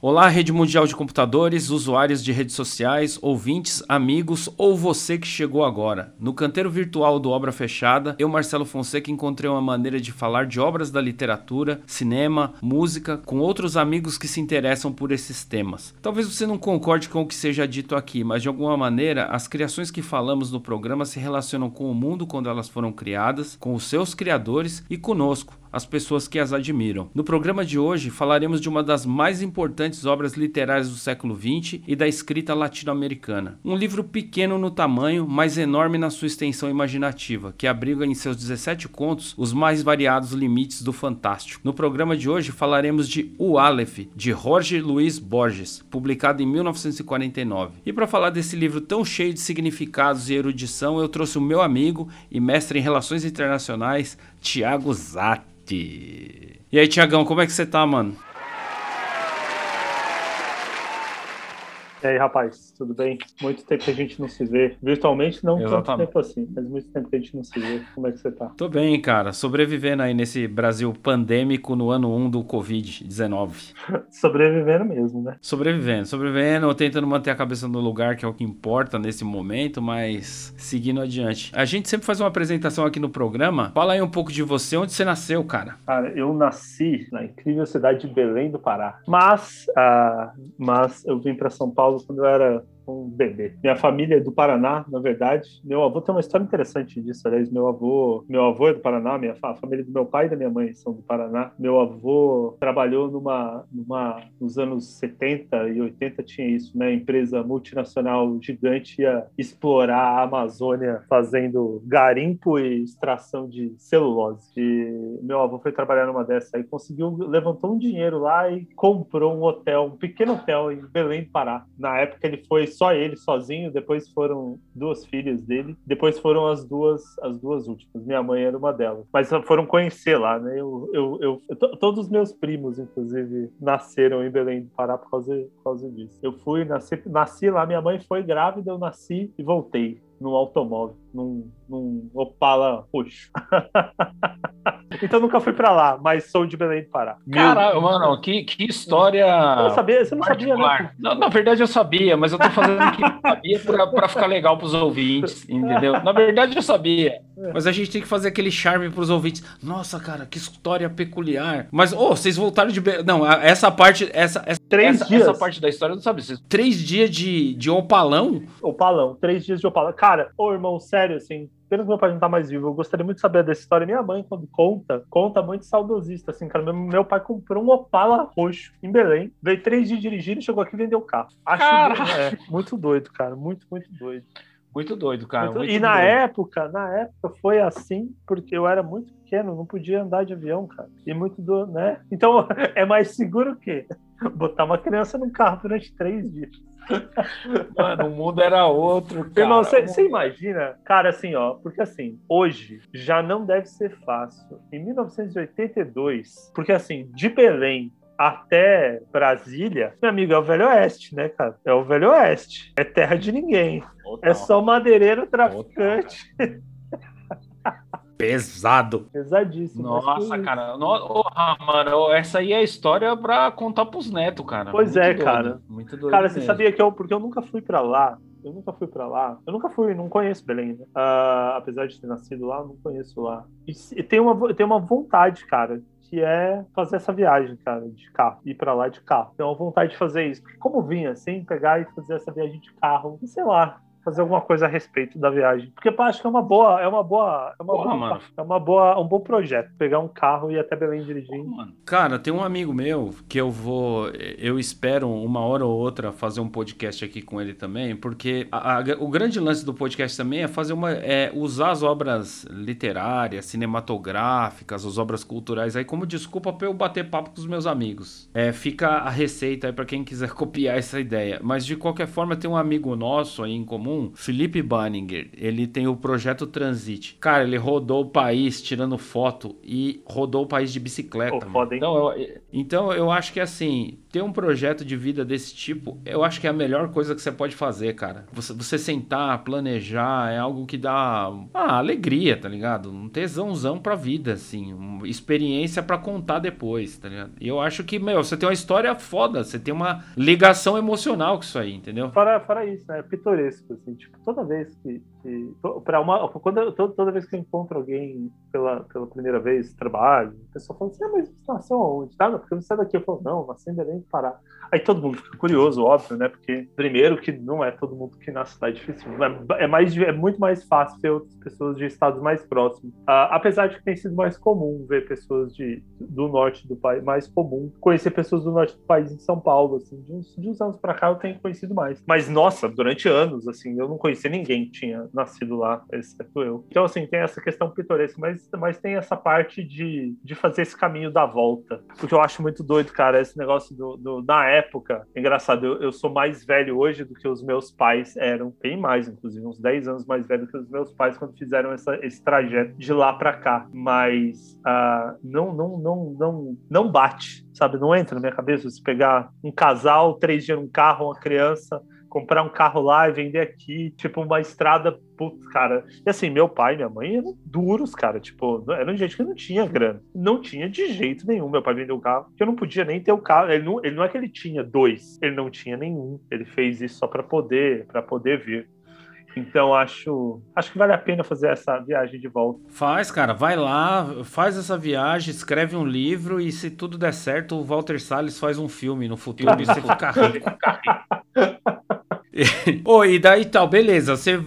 Olá, rede mundial de computadores, usuários de redes sociais, ouvintes, amigos ou você que chegou agora. No canteiro virtual do Obra Fechada, eu, Marcelo Fonseca, encontrei uma maneira de falar de obras da literatura, cinema, música, com outros amigos que se interessam por esses temas. Talvez você não concorde com o que seja dito aqui, mas de alguma maneira as criações que falamos no programa se relacionam com o mundo quando elas foram criadas, com os seus criadores e conosco as pessoas que as admiram. No programa de hoje falaremos de uma das mais importantes obras literárias do século XX e da escrita latino-americana. Um livro pequeno no tamanho, mas enorme na sua extensão imaginativa, que abriga em seus 17 contos os mais variados limites do fantástico. No programa de hoje falaremos de O Aleph, de Jorge Luiz Borges, publicado em 1949. E para falar desse livro tão cheio de significados e erudição, eu trouxe o meu amigo e mestre em relações internacionais, Tiago Zatti. E aí, Tiagão, como é que você tá, mano? E aí, rapaz, tudo bem? Muito tempo que a gente não se vê. Virtualmente, não Exatamente. tanto tempo assim, mas muito tempo que a gente não se vê. Como é que você tá? Tô bem, cara. Sobrevivendo aí nesse Brasil pandêmico no ano 1 do Covid-19. sobrevivendo mesmo, né? Sobrevivendo, sobrevivendo, tentando manter a cabeça no lugar, que é o que importa nesse momento, mas seguindo adiante. A gente sempre faz uma apresentação aqui no programa. Fala aí um pouco de você, onde você nasceu, cara? Cara, eu nasci na incrível cidade de Belém do Pará. Mas, uh, mas eu vim para São Paulo Paulo quando eu era um bebê. Minha família é do Paraná, na verdade. Meu avô tem uma história interessante disso. Aliás, meu avô, meu avô é do Paraná, minha a família do meu pai e da minha mãe são do Paraná. Meu avô trabalhou numa, numa nos anos 70 e 80 tinha isso, né? Empresa multinacional gigante ia explorar a Amazônia fazendo garimpo e extração de celulose. E meu avô foi trabalhar numa dessa aí, conseguiu levantou um dinheiro lá e comprou um hotel, um pequeno hotel em Belém do Pará. Na época ele foi só ele sozinho, depois foram duas filhas dele, depois foram as duas as duas últimas. Minha mãe era uma delas. Mas foram conhecer lá, né? Eu, eu, eu, todos os meus primos, inclusive, nasceram em Belém do Pará por causa, por causa disso. Eu fui, nasci, nasci lá, minha mãe foi grávida, eu nasci e voltei num automóvel, num, num Opala roxo. então nunca fui para lá, mas sou de Belém do Pará. Caralho, mano, que, que história. Eu sabia, você não particular. sabia, né? Não, na verdade eu sabia, mas eu tô fazendo que eu sabia para ficar legal pros ouvintes, entendeu? Na verdade eu sabia. Mas a gente tem que fazer aquele charme pros ouvintes. Nossa, cara, que história peculiar. Mas, ô, oh, vocês voltaram de. Não, essa parte. Essa, essa, três essa, dias. essa parte da história eu não sabia. Três dias de, de opalão? Opalão, três dias de opalão. Cara, ô irmão, sério, assim, pena que meu pai não tá mais vivo. Eu gostaria muito de saber dessa história. Minha mãe, quando conta, conta muito saudosista, assim, cara. Meu, meu pai comprou um Opala roxo em Belém, veio três dias dirigindo, chegou aqui e vendeu o carro. Acho é, muito doido, cara. Muito, muito doido. Muito doido, cara. Muito, muito e na época, na época foi assim, porque eu era muito pequeno, não podia andar de avião, cara. E muito do, né? Então é mais seguro o quê? Botar uma criança num carro durante três dias. Mano, o mundo era outro, cara. Você imagina, cara, assim, ó, porque assim, hoje já não deve ser fácil. Em 1982, porque assim, de Belém até Brasília, meu amigo, é o Velho Oeste, né, cara? É o Velho Oeste. É terra de ninguém. Total. É só madeireiro traficante. Pesado. Pesadíssimo. Nossa, cara. No... Oh, mano, essa aí é a história pra contar pros netos, cara. Pois Muito é, doido. cara. Muito doido. Cara, mesmo. você sabia que eu. Porque eu nunca fui pra lá. Eu nunca fui para lá. Eu nunca fui, não conheço Belém, né? Uh, apesar de ter nascido lá, não conheço lá. E, e tem, uma, tem uma vontade, cara, que é fazer essa viagem, cara, de carro, ir para lá de carro. Tenho uma vontade de fazer isso. Porque como vinha, assim, pegar e fazer essa viagem de carro, sei lá, fazer alguma coisa a respeito da viagem. Porque eu acho que é uma boa, é uma boa, é uma Porra, boa, mano. é uma boa, um bom projeto. Pegar um carro e ir até Belém dirigindo. Porra, Cara, tem um amigo meu que eu vou, eu espero uma hora ou outra fazer um podcast aqui com ele também, porque a, a, o grande lance do podcast também é fazer uma, é usar as obras literárias, cinematográficas, as obras culturais aí como desculpa para eu bater papo com os meus amigos. É, fica a receita aí para quem quiser copiar essa ideia. Mas de qualquer forma tem um amigo nosso aí em comum um, Felipe Banninger, ele tem o projeto Transit. Cara, ele rodou o país tirando foto e rodou o país de bicicleta. Pô, foda? Então eu, então eu acho que assim, ter um projeto de vida desse tipo, eu acho que é a melhor coisa que você pode fazer, cara. Você, você sentar, planejar, é algo que dá ah, alegria, tá ligado? Um tesãozão pra vida, assim. Uma experiência para contar depois, tá ligado? E eu acho que, meu, você tem uma história foda, você tem uma ligação emocional com isso aí, entendeu? Fora, fora isso, né? É pitoresco, assim. Tipo, toda vez que. que pra uma, quando eu, toda vez que eu encontro alguém pela, pela primeira vez, trabalho, a pessoa fala assim: ah, mas você nasceu onde? Tá, porque você é daqui. Eu falo: não, nasci em Belém do Pará. Aí todo mundo fica curioso, óbvio, né? Porque, primeiro, que não é todo mundo que nasce lá, é difícil. É, é, mais, é muito mais fácil ver outras pessoas de estados mais próximos. Uh, apesar de que tem sido mais comum ver pessoas de, do norte do país, mais comum conhecer pessoas do norte do país em São Paulo, assim. De uns, de uns anos pra cá eu tenho conhecido mais. Mas, nossa, durante anos, assim, eu não conhecia ninguém que tinha nascido lá, exceto eu. Então, assim, tem essa questão pitoresca, mas, mas tem essa parte de, de fazer esse caminho da volta. Porque eu acho muito doido, cara, esse negócio do, do na época, engraçado, eu, eu, sou mais velho hoje do que os meus pais eram, bem mais, inclusive, uns 10 anos mais velho do que os meus pais quando fizeram essa, esse trajeto de lá para cá. Mas uh, não, não, não, não, não bate, sabe? Não entra na minha cabeça se pegar um casal, três dias num carro, uma criança comprar um carro lá e vender aqui, tipo, uma estrada, putz, cara. E assim, meu pai e minha mãe eram duros, cara, tipo, eram gente que não tinha grana. Não tinha de jeito nenhum. Meu pai vendeu o carro, que eu não podia nem ter o carro. Ele não, ele não é que ele tinha dois, ele não tinha nenhum. Ele fez isso só para poder, para poder vir. Então acho, acho que vale a pena fazer essa viagem de volta. Faz, cara, vai lá, faz essa viagem, escreve um livro e se tudo der certo, o Walter Salles faz um filme no futuro e você fica rico. Oi, e daí tal, beleza. Você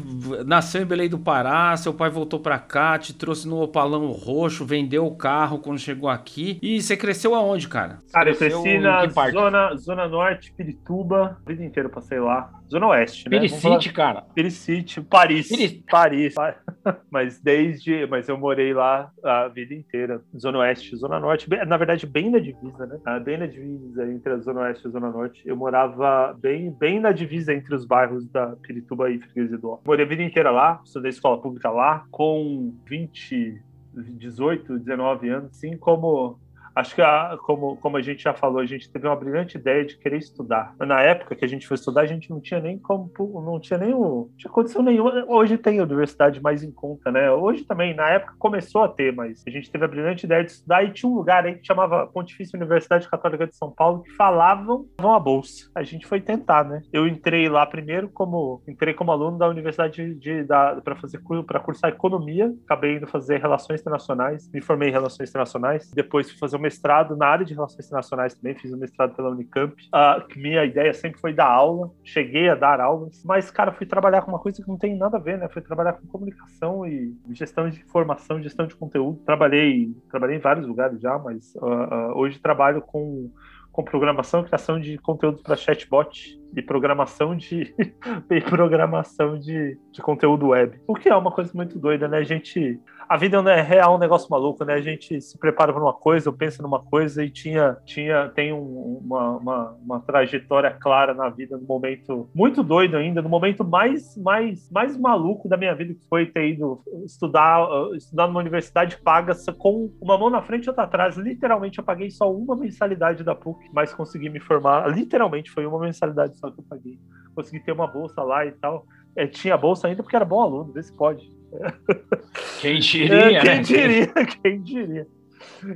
nasceu em Belém do Pará, seu pai voltou pra cá, te trouxe no opalão roxo, vendeu o carro quando chegou aqui. E você cresceu aonde, cara? Cara, eu cresci na zona, zona norte, Pirituba, a vida inteira passei lá. Zona Oeste, né? Piricite, cara. Piricite, Paris. Piri... Paris. Mas desde. Mas eu morei lá a vida inteira. Zona Oeste, Zona Norte. Na verdade, bem na divisa, né? Ah, bem na divisa entre a Zona Oeste e a Zona Norte. Eu morava bem, bem na divisa entre os bairros da Pirituba e Freguesia do Morei a vida inteira lá, estudei escola pública lá, com 20, 18, 19 anos, assim como Acho que, a, como, como a gente já falou, a gente teve uma brilhante ideia de querer estudar. Na época que a gente foi estudar, a gente não tinha nem como, não tinha nem não tinha condição nenhuma. Hoje tem universidade mais em conta, né? Hoje também, na época começou a ter, mas a gente teve a brilhante ideia de estudar e tinha um lugar aí que chamava Pontifícia Universidade Católica de São Paulo que falavam a bolsa. A gente foi tentar, né? Eu entrei lá primeiro como entrei como aluno da Universidade de, da para fazer para cursar economia, acabei indo fazer relações internacionais, me formei em relações internacionais, depois fui fazer mestrado na área de relações internacionais também, fiz um mestrado pela Unicamp. Uh, minha ideia sempre foi dar aula, cheguei a dar aulas, mas, cara, fui trabalhar com uma coisa que não tem nada a ver, né? Fui trabalhar com comunicação e gestão de informação, gestão de conteúdo. Trabalhei, trabalhei em vários lugares já, mas uh, uh, hoje trabalho com com programação e criação de conteúdo para chatbot e programação de e programação de, de conteúdo web. O que é uma coisa muito doida, né? A gente a vida é real um negócio maluco, né? A gente se prepara para uma coisa, pensa numa coisa e tinha tinha tem um, uma, uma, uma, trajetória clara na vida no momento muito doido ainda, no momento mais mais mais maluco da minha vida que foi ter ido estudar estudar numa universidade paga com uma mão na frente e outra atrás. Literalmente eu paguei só uma mensalidade da PUC, mas consegui me formar. Literalmente foi uma mensalidade só que eu paguei. Consegui ter uma bolsa lá e tal. É, tinha bolsa ainda porque era bom aluno, vê se pode. Quem diria, é, quem né? diria, quem diria.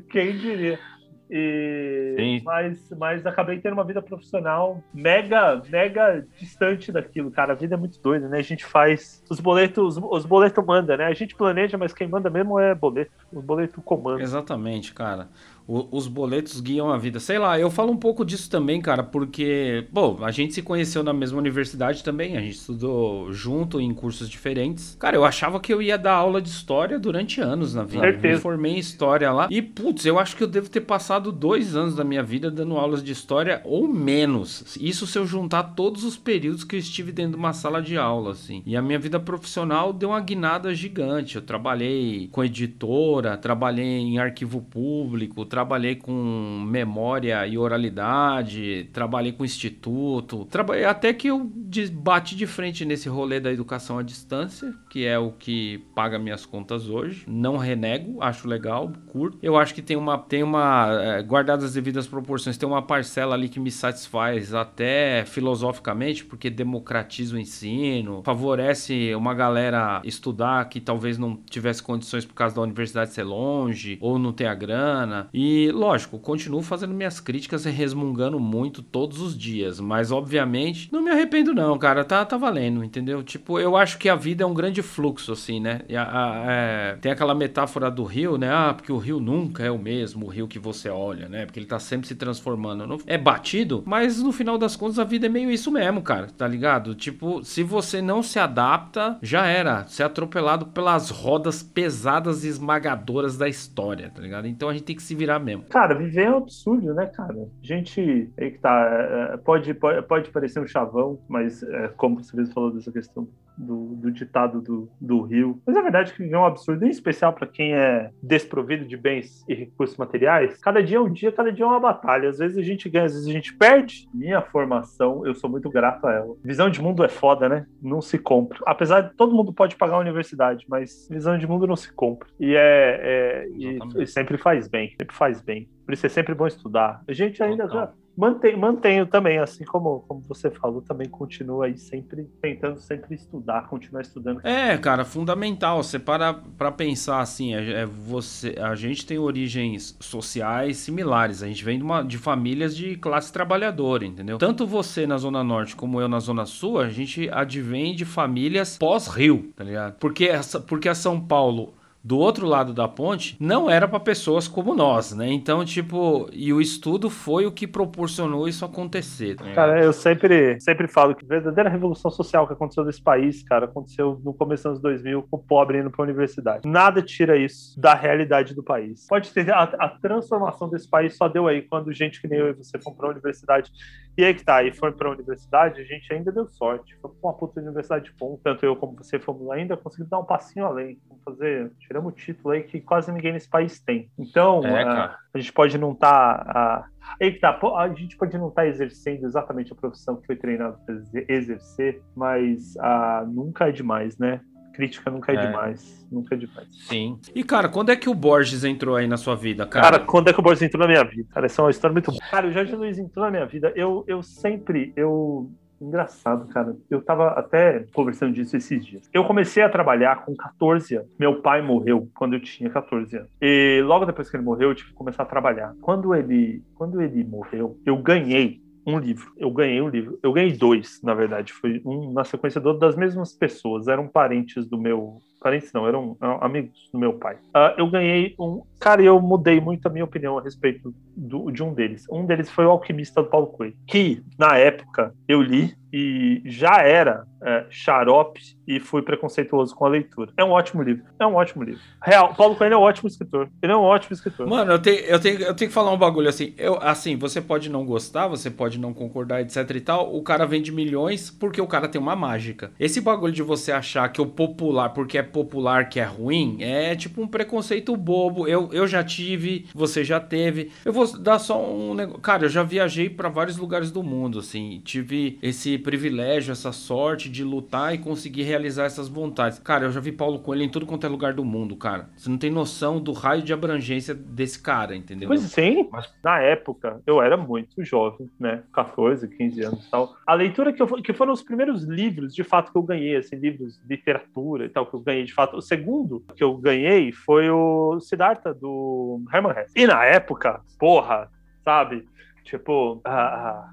Quem diria. E, mas, mas acabei tendo uma vida profissional mega, mega distante daquilo, cara. A vida é muito doida, né? A gente faz. Os boletos, os boletos manda, né? A gente planeja, mas quem manda mesmo é boleto. Os boletos comandam. Exatamente, cara o, os boletos guiam a vida. Sei lá, eu falo um pouco disso também, cara, porque, bom, a gente se conheceu na mesma universidade também, a gente estudou junto em cursos diferentes. Cara, eu achava que eu ia dar aula de história durante anos na vida. Certeza. Me formei em história lá. E, putz, eu acho que eu devo ter passado dois anos da minha vida dando aulas de história ou menos. Isso se eu juntar todos os períodos que eu estive dentro de uma sala de aula, assim. E a minha vida profissional deu uma guinada gigante. Eu trabalhei com editora, trabalhei em arquivo público, trabalhei com memória e oralidade, trabalhei com instituto, trabalhei até que eu bate de frente nesse rolê da educação à distância, que é o que paga minhas contas hoje. Não renego, acho legal, curto. Eu acho que tem uma, tem uma é, guardadas as devidas proporções, tem uma parcela ali que me satisfaz até filosoficamente, porque democratiza o ensino, favorece uma galera estudar que talvez não tivesse condições por causa da universidade ser longe ou não ter a grana. E lógico, continuo fazendo minhas críticas e resmungando muito todos os dias, mas obviamente não me arrependo não, cara, tá, tá valendo, entendeu? Tipo, eu acho que a vida é um grande fluxo, assim, né? A, a, é, tem aquela metáfora do rio, né? Ah, porque o rio nunca é o mesmo, o rio que você olha, né? Porque ele tá sempre se transformando. É batido, mas no final das contas a vida é meio isso mesmo, cara, tá ligado? Tipo, se você não se adapta, já era. Ser atropelado pelas rodas pesadas e esmagadoras da história, tá ligado? Então a gente tem que se virar mesmo. Cara, viver é um absurdo, né, cara? Gente. Aí que tá. É, é, pode, pode, pode parecer um chavão, mas é, como você mesmo falou dessa questão do, do ditado do, do Rio. Mas é verdade que é um absurdo, em especial para quem é desprovido de bens e recursos materiais. Cada dia é um dia, cada dia é uma batalha. Às vezes a gente ganha, às vezes a gente perde. Minha formação, eu sou muito grato a ela. Visão de mundo é foda, né? Não se compra. Apesar de todo mundo pode pagar a universidade, mas visão de mundo não se compra. E é, é e, e sempre faz bem, sempre faz bem. Por isso é sempre bom estudar. A gente ainda já mantém, mantenho também, assim como, como você falou, também continuo aí sempre tentando sempre estudar, continuar estudando. É, cara, fundamental. Você para para pensar assim, é, é, você, a gente tem origens sociais similares. A gente vem de, uma, de famílias de classe trabalhadora, entendeu? Tanto você na zona norte como eu na zona sul, a gente advém de famílias pós-rio, tá ligado? Porque essa, porque a São Paulo do outro lado da ponte não era para pessoas como nós, né? Então, tipo, e o estudo foi o que proporcionou isso acontecer. Né? Cara, eu sempre, sempre falo que a verdadeira revolução social que aconteceu nesse país, cara, aconteceu no começo dos anos 2000 com o pobre indo para a universidade. Nada tira isso da realidade do país. Pode ter a, a transformação desse país só deu aí quando gente que nem eu e você para a universidade e aí que tá, e foi para a universidade, a gente ainda deu sorte. Foi uma puta universidade de ponto. Tanto eu como você fomos ainda conseguimos dar um passinho além. Vamos fazer, tiramos o título aí que quase ninguém nesse país tem. Então, é, a, a, gente pode não estar. Tá, aí que tá, a gente pode não estar tá exercendo exatamente a profissão que foi treinado para exercer, mas a, nunca é demais, né? Crítica nunca é, é, demais. Nunca é demais. Sim. E, cara, quando é que o Borges entrou aí na sua vida, cara? Cara, quando é que o Borges entrou na minha vida? Cara, essa é uma história muito boa. Cara, o Jorge Luiz entrou na minha vida. Eu, eu sempre. Eu, Engraçado, cara. Eu tava até conversando disso esses dias. Eu comecei a trabalhar com 14 anos. Meu pai morreu quando eu tinha 14 anos. E logo depois que ele morreu, eu tive que começar a trabalhar. Quando ele, quando ele morreu, eu ganhei um livro. Eu ganhei um livro. Eu ganhei dois, na verdade. Foi um na sequência do, das mesmas pessoas. Eram parentes do meu. Parentes não, eram, eram amigos do meu pai. Uh, eu ganhei um. Cara, eu mudei muito a minha opinião a respeito do, de um deles. Um deles foi o Alquimista do Paulo Coelho. Que, na época, eu li e já era é, xarope e fui preconceituoso com a leitura. É um ótimo livro. É um ótimo livro. Real, Paulo Coelho é um ótimo escritor. Ele é um ótimo escritor. Mano, eu tenho, eu tenho, eu tenho que falar um bagulho assim. Eu, assim, você pode não gostar, você pode não concordar, etc e tal. O cara vende milhões porque o cara tem uma mágica. Esse bagulho de você achar que o popular, porque é popular, que é ruim, é tipo um preconceito bobo. Eu, eu já tive, você já teve. Eu vou dar só um negócio. Cara, eu já viajei para vários lugares do mundo, assim. Tive esse privilégio, essa sorte de lutar e conseguir realizar essas vontades. Cara, eu já vi Paulo Coelho em tudo quanto é lugar do mundo, cara. Você não tem noção do raio de abrangência desse cara, entendeu? Pois sim, mas na época eu era muito jovem, né? 14, 15 anos e tal. A leitura que, eu, que foram os primeiros livros, de fato, que eu ganhei, assim, livros de literatura e tal, que eu ganhei de fato. O segundo que eu ganhei foi o Siddhartha, do Herman Hesse. E na época, porra, sabe? Tipo,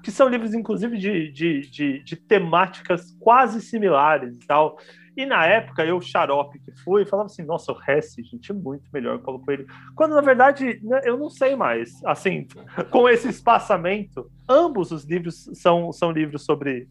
que são livros, inclusive, de, de, de, de, temáticas quase similares e tal. E na época, eu, xarope que fui, falava assim, nossa, o Hesse, gente, é muito melhor Paulo Coelho. Quando, na verdade, né, eu não sei mais. Assim, com esse espaçamento, ambos os livros são, são livros sobre...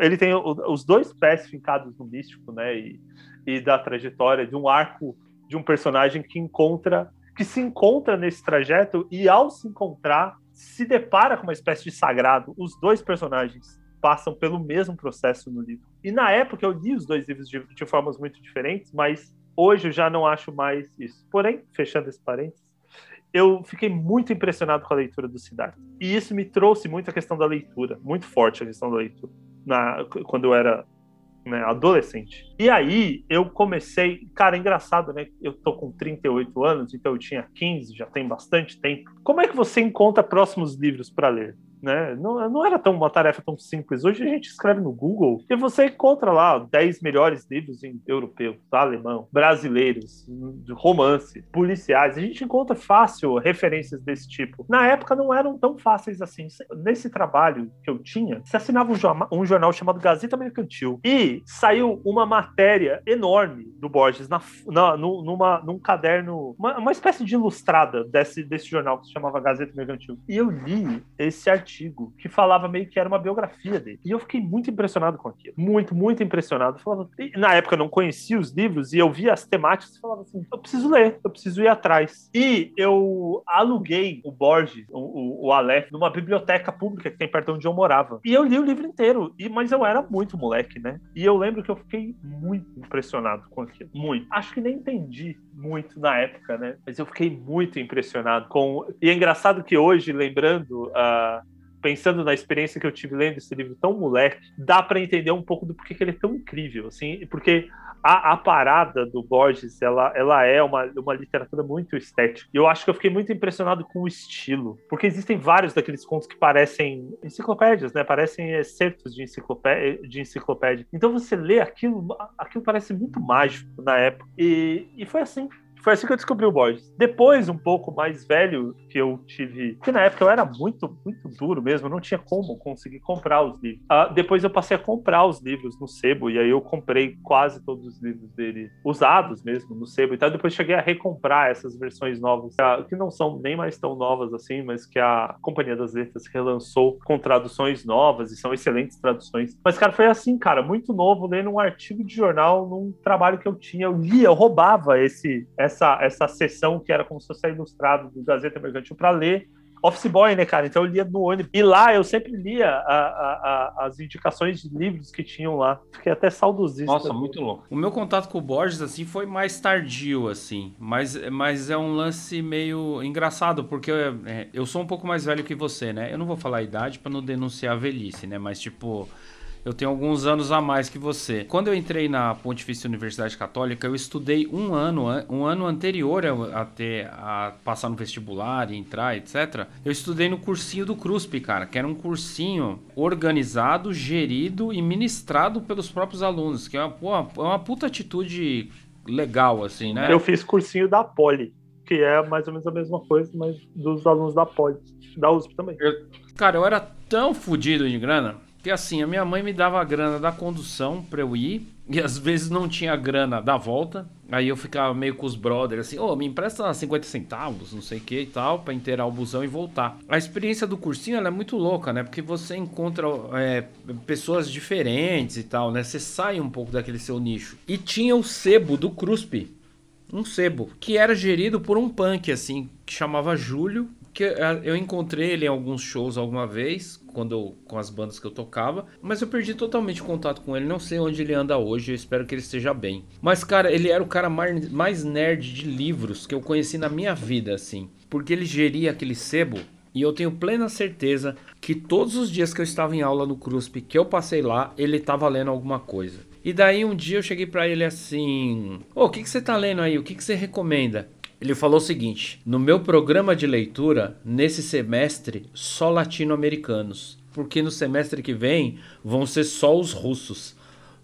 Ele tem os dois pés fincados no místico, né? E, e da trajetória de um arco de um personagem que encontra que se encontra nesse trajeto e ao se encontrar se depara com uma espécie de sagrado. Os dois personagens passam pelo mesmo processo no livro. E na época eu li os dois livros de, de formas muito diferentes, mas hoje eu já não acho mais isso. Porém, fechando esse parênteses, eu fiquei muito impressionado com a leitura do Siddhartha. E isso me trouxe muito a questão da leitura, muito forte a questão da leitura. na, quando eu era né, adolescente. E aí eu comecei, cara, é engraçado, né? Eu tô com 38 anos, então eu tinha 15, já tem bastante tempo. Como é que você encontra próximos livros para ler? Né? Não, não era tão uma tarefa tão simples. Hoje a gente escreve no Google e você encontra lá 10 melhores livros em europeu, alemão, brasileiros, romance, policiais. A gente encontra fácil referências desse tipo. Na época não eram tão fáceis assim. Nesse trabalho que eu tinha, se assinava um jornal, um jornal chamado Gazeta Mercantil e saiu uma matéria enorme do Borges na, na, numa, num caderno, uma, uma espécie de ilustrada desse, desse jornal que se chamava Gazeta Mercantil. E eu li esse artigo artigo que falava meio que era uma biografia dele. E eu fiquei muito impressionado com aquilo. Muito, muito impressionado. Falava, na época eu não conhecia os livros e eu via as temáticas e falava assim: eu preciso ler, eu preciso ir atrás. E eu aluguei o Borges, o, o, o Aleph, numa biblioteca pública que tem perto onde eu morava. E eu li o livro inteiro. E, mas eu era muito moleque, né? E eu lembro que eu fiquei muito impressionado com aquilo. Muito. Acho que nem entendi muito na época, né? Mas eu fiquei muito impressionado com. E é engraçado que hoje, lembrando, uh, pensando na experiência que eu tive lendo esse livro tão moleque, dá para entender um pouco do porquê que ele é tão incrível, assim, porque a, a, parada do Borges, ela, ela é uma, uma literatura muito estética. Eu acho que eu fiquei muito impressionado com o estilo, porque existem vários daqueles contos que parecem enciclopédias, né? Parecem excertos de enciclopédia, de enciclopédia. Então você lê aquilo, aquilo parece muito mágico na época. E, e foi assim foi assim que eu descobri o Borges. Depois, um pouco mais velho, que eu tive. Que na época eu era muito, muito duro mesmo, não tinha como conseguir comprar os livros. Uh, depois eu passei a comprar os livros no Sebo, e aí eu comprei quase todos os livros dele, usados mesmo, no Sebo. Então depois cheguei a recomprar essas versões novas, que não são nem mais tão novas assim, mas que a Companhia das Letras relançou com traduções novas, e são excelentes traduções. Mas, cara, foi assim, cara, muito novo, lendo um artigo de jornal num trabalho que eu tinha. Eu lia, eu roubava esse essa, essa sessão que era como se fosse ilustrado do Gazeta Mercantil para ler Office Boy, né, cara? Então eu lia no ônibus. E lá eu sempre lia a, a, a, as indicações de livros que tinham lá. Fiquei até saudosista. Nossa, muito louco. O meu contato com o Borges, assim, foi mais tardio, assim. Mas, mas é um lance meio engraçado, porque eu, é, eu sou um pouco mais velho que você, né? Eu não vou falar a idade para não denunciar a velhice, né? Mas, tipo eu tenho alguns anos a mais que você. Quando eu entrei na Pontifícia Universidade Católica, eu estudei um ano, um ano anterior a, ter a passar no vestibular e entrar, etc. Eu estudei no cursinho do CRUSP, cara, que era um cursinho organizado, gerido e ministrado pelos próprios alunos, que é uma, é uma puta atitude legal, assim, né? Eu fiz cursinho da Poli, que é mais ou menos a mesma coisa, mas dos alunos da Poli, da USP também. Eu, cara, eu era tão fodido de grana que assim, a minha mãe me dava a grana da condução pra eu ir. E às vezes não tinha grana da volta. Aí eu ficava meio com os brothers assim, ô, oh, me empresta 50 centavos, não sei o que e tal, pra inteirar o busão e voltar. A experiência do cursinho é muito louca, né? Porque você encontra é, pessoas diferentes e tal, né? Você sai um pouco daquele seu nicho. E tinha o sebo do CRUSP. Um sebo, que era gerido por um punk, assim, que chamava Júlio. Que é, eu encontrei ele em alguns shows alguma vez, quando eu, com as bandas que eu tocava, mas eu perdi totalmente contato com ele. Não sei onde ele anda hoje, eu espero que ele esteja bem. Mas, cara, ele era o cara mais, mais nerd de livros que eu conheci na minha vida, assim. Porque ele geria aquele sebo e eu tenho plena certeza que todos os dias que eu estava em aula no CRUSP, que eu passei lá, ele estava lendo alguma coisa. E daí um dia eu cheguei para ele assim: Ô, oh, o que, que você tá lendo aí? O que, que você recomenda? Ele falou o seguinte: no meu programa de leitura, nesse semestre, só latino-americanos, porque no semestre que vem vão ser só os russos.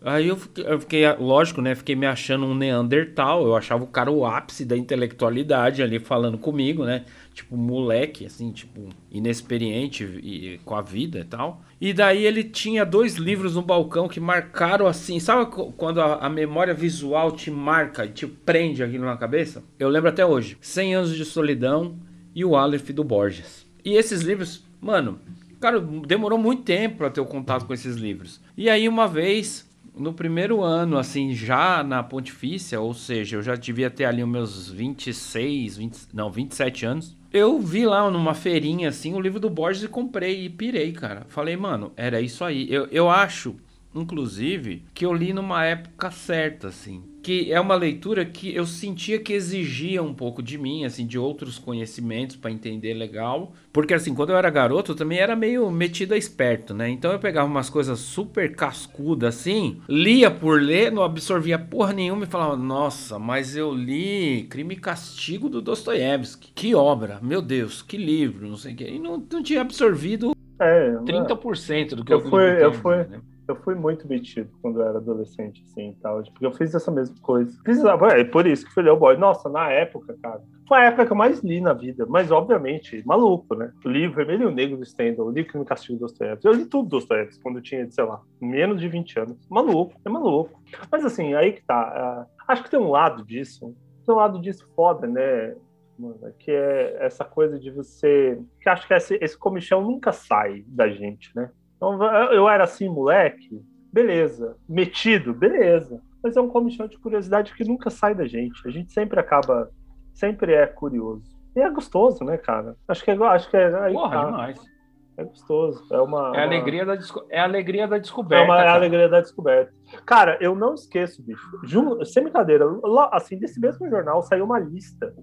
Aí eu fiquei, eu fiquei, lógico, né? Fiquei me achando um Neandertal. Eu achava o cara o ápice da intelectualidade ali falando comigo, né? Tipo, moleque, assim, tipo, inexperiente e, com a vida e tal. E daí ele tinha dois livros no balcão que marcaram assim. Sabe quando a, a memória visual te marca e te prende aquilo na cabeça? Eu lembro até hoje: 100 Anos de Solidão e o Aleph do Borges. E esses livros, mano, cara, demorou muito tempo para ter o contato com esses livros. E aí, uma vez, no primeiro ano, assim, já na Pontifícia, ou seja, eu já devia ter ali os meus 26, 20, não, 27 anos. Eu vi lá numa feirinha, assim, o livro do Borges e comprei e pirei, cara. Falei, mano, era isso aí. Eu, eu acho, inclusive, que eu li numa época certa, assim. Que é uma leitura que eu sentia que exigia um pouco de mim, assim, de outros conhecimentos para entender legal. Porque, assim, quando eu era garoto, eu também era meio metido a esperto, né? Então eu pegava umas coisas super cascudas, assim, lia por ler, não absorvia porra nenhuma e falava, nossa, mas eu li Crime e Castigo do Dostoiévski. Que obra, meu Deus, que livro, não sei o quê. E não, não tinha absorvido é, 30% do que eu, eu fui. Eu fui... Né? Eu fui muito metido quando eu era adolescente, assim, e tal. Porque eu fiz essa mesma coisa. Precisava, é por isso que fui ler o boy. Nossa, na época, cara, foi a época que eu mais li na vida. Mas, obviamente, maluco, né? O livro Vermelho e o Negro do Stendhal, o livro que me castigo do Dostoiévski. Eu li tudo do Dostoiévski quando eu tinha, sei lá, menos de 20 anos. Maluco, é maluco. Mas, assim, aí que tá. Uh, acho que tem um lado disso, tem um lado disso foda, né? Mano, que é essa coisa de você. Que acho que esse, esse comichão nunca sai da gente, né? Então, eu era assim, moleque, beleza. Metido, beleza. Mas é um comichão de curiosidade que nunca sai da gente. A gente sempre acaba, sempre é curioso. E é gostoso, né, cara? Acho que é, acho que é, Porra, tá. demais. É gostoso. É uma. É a alegria, da, é a alegria da descoberta. É, uma, é a alegria da descoberta. Cara, eu não esqueço, bicho. Jun, sem brincadeira, lá, assim, desse mesmo jornal saiu uma lista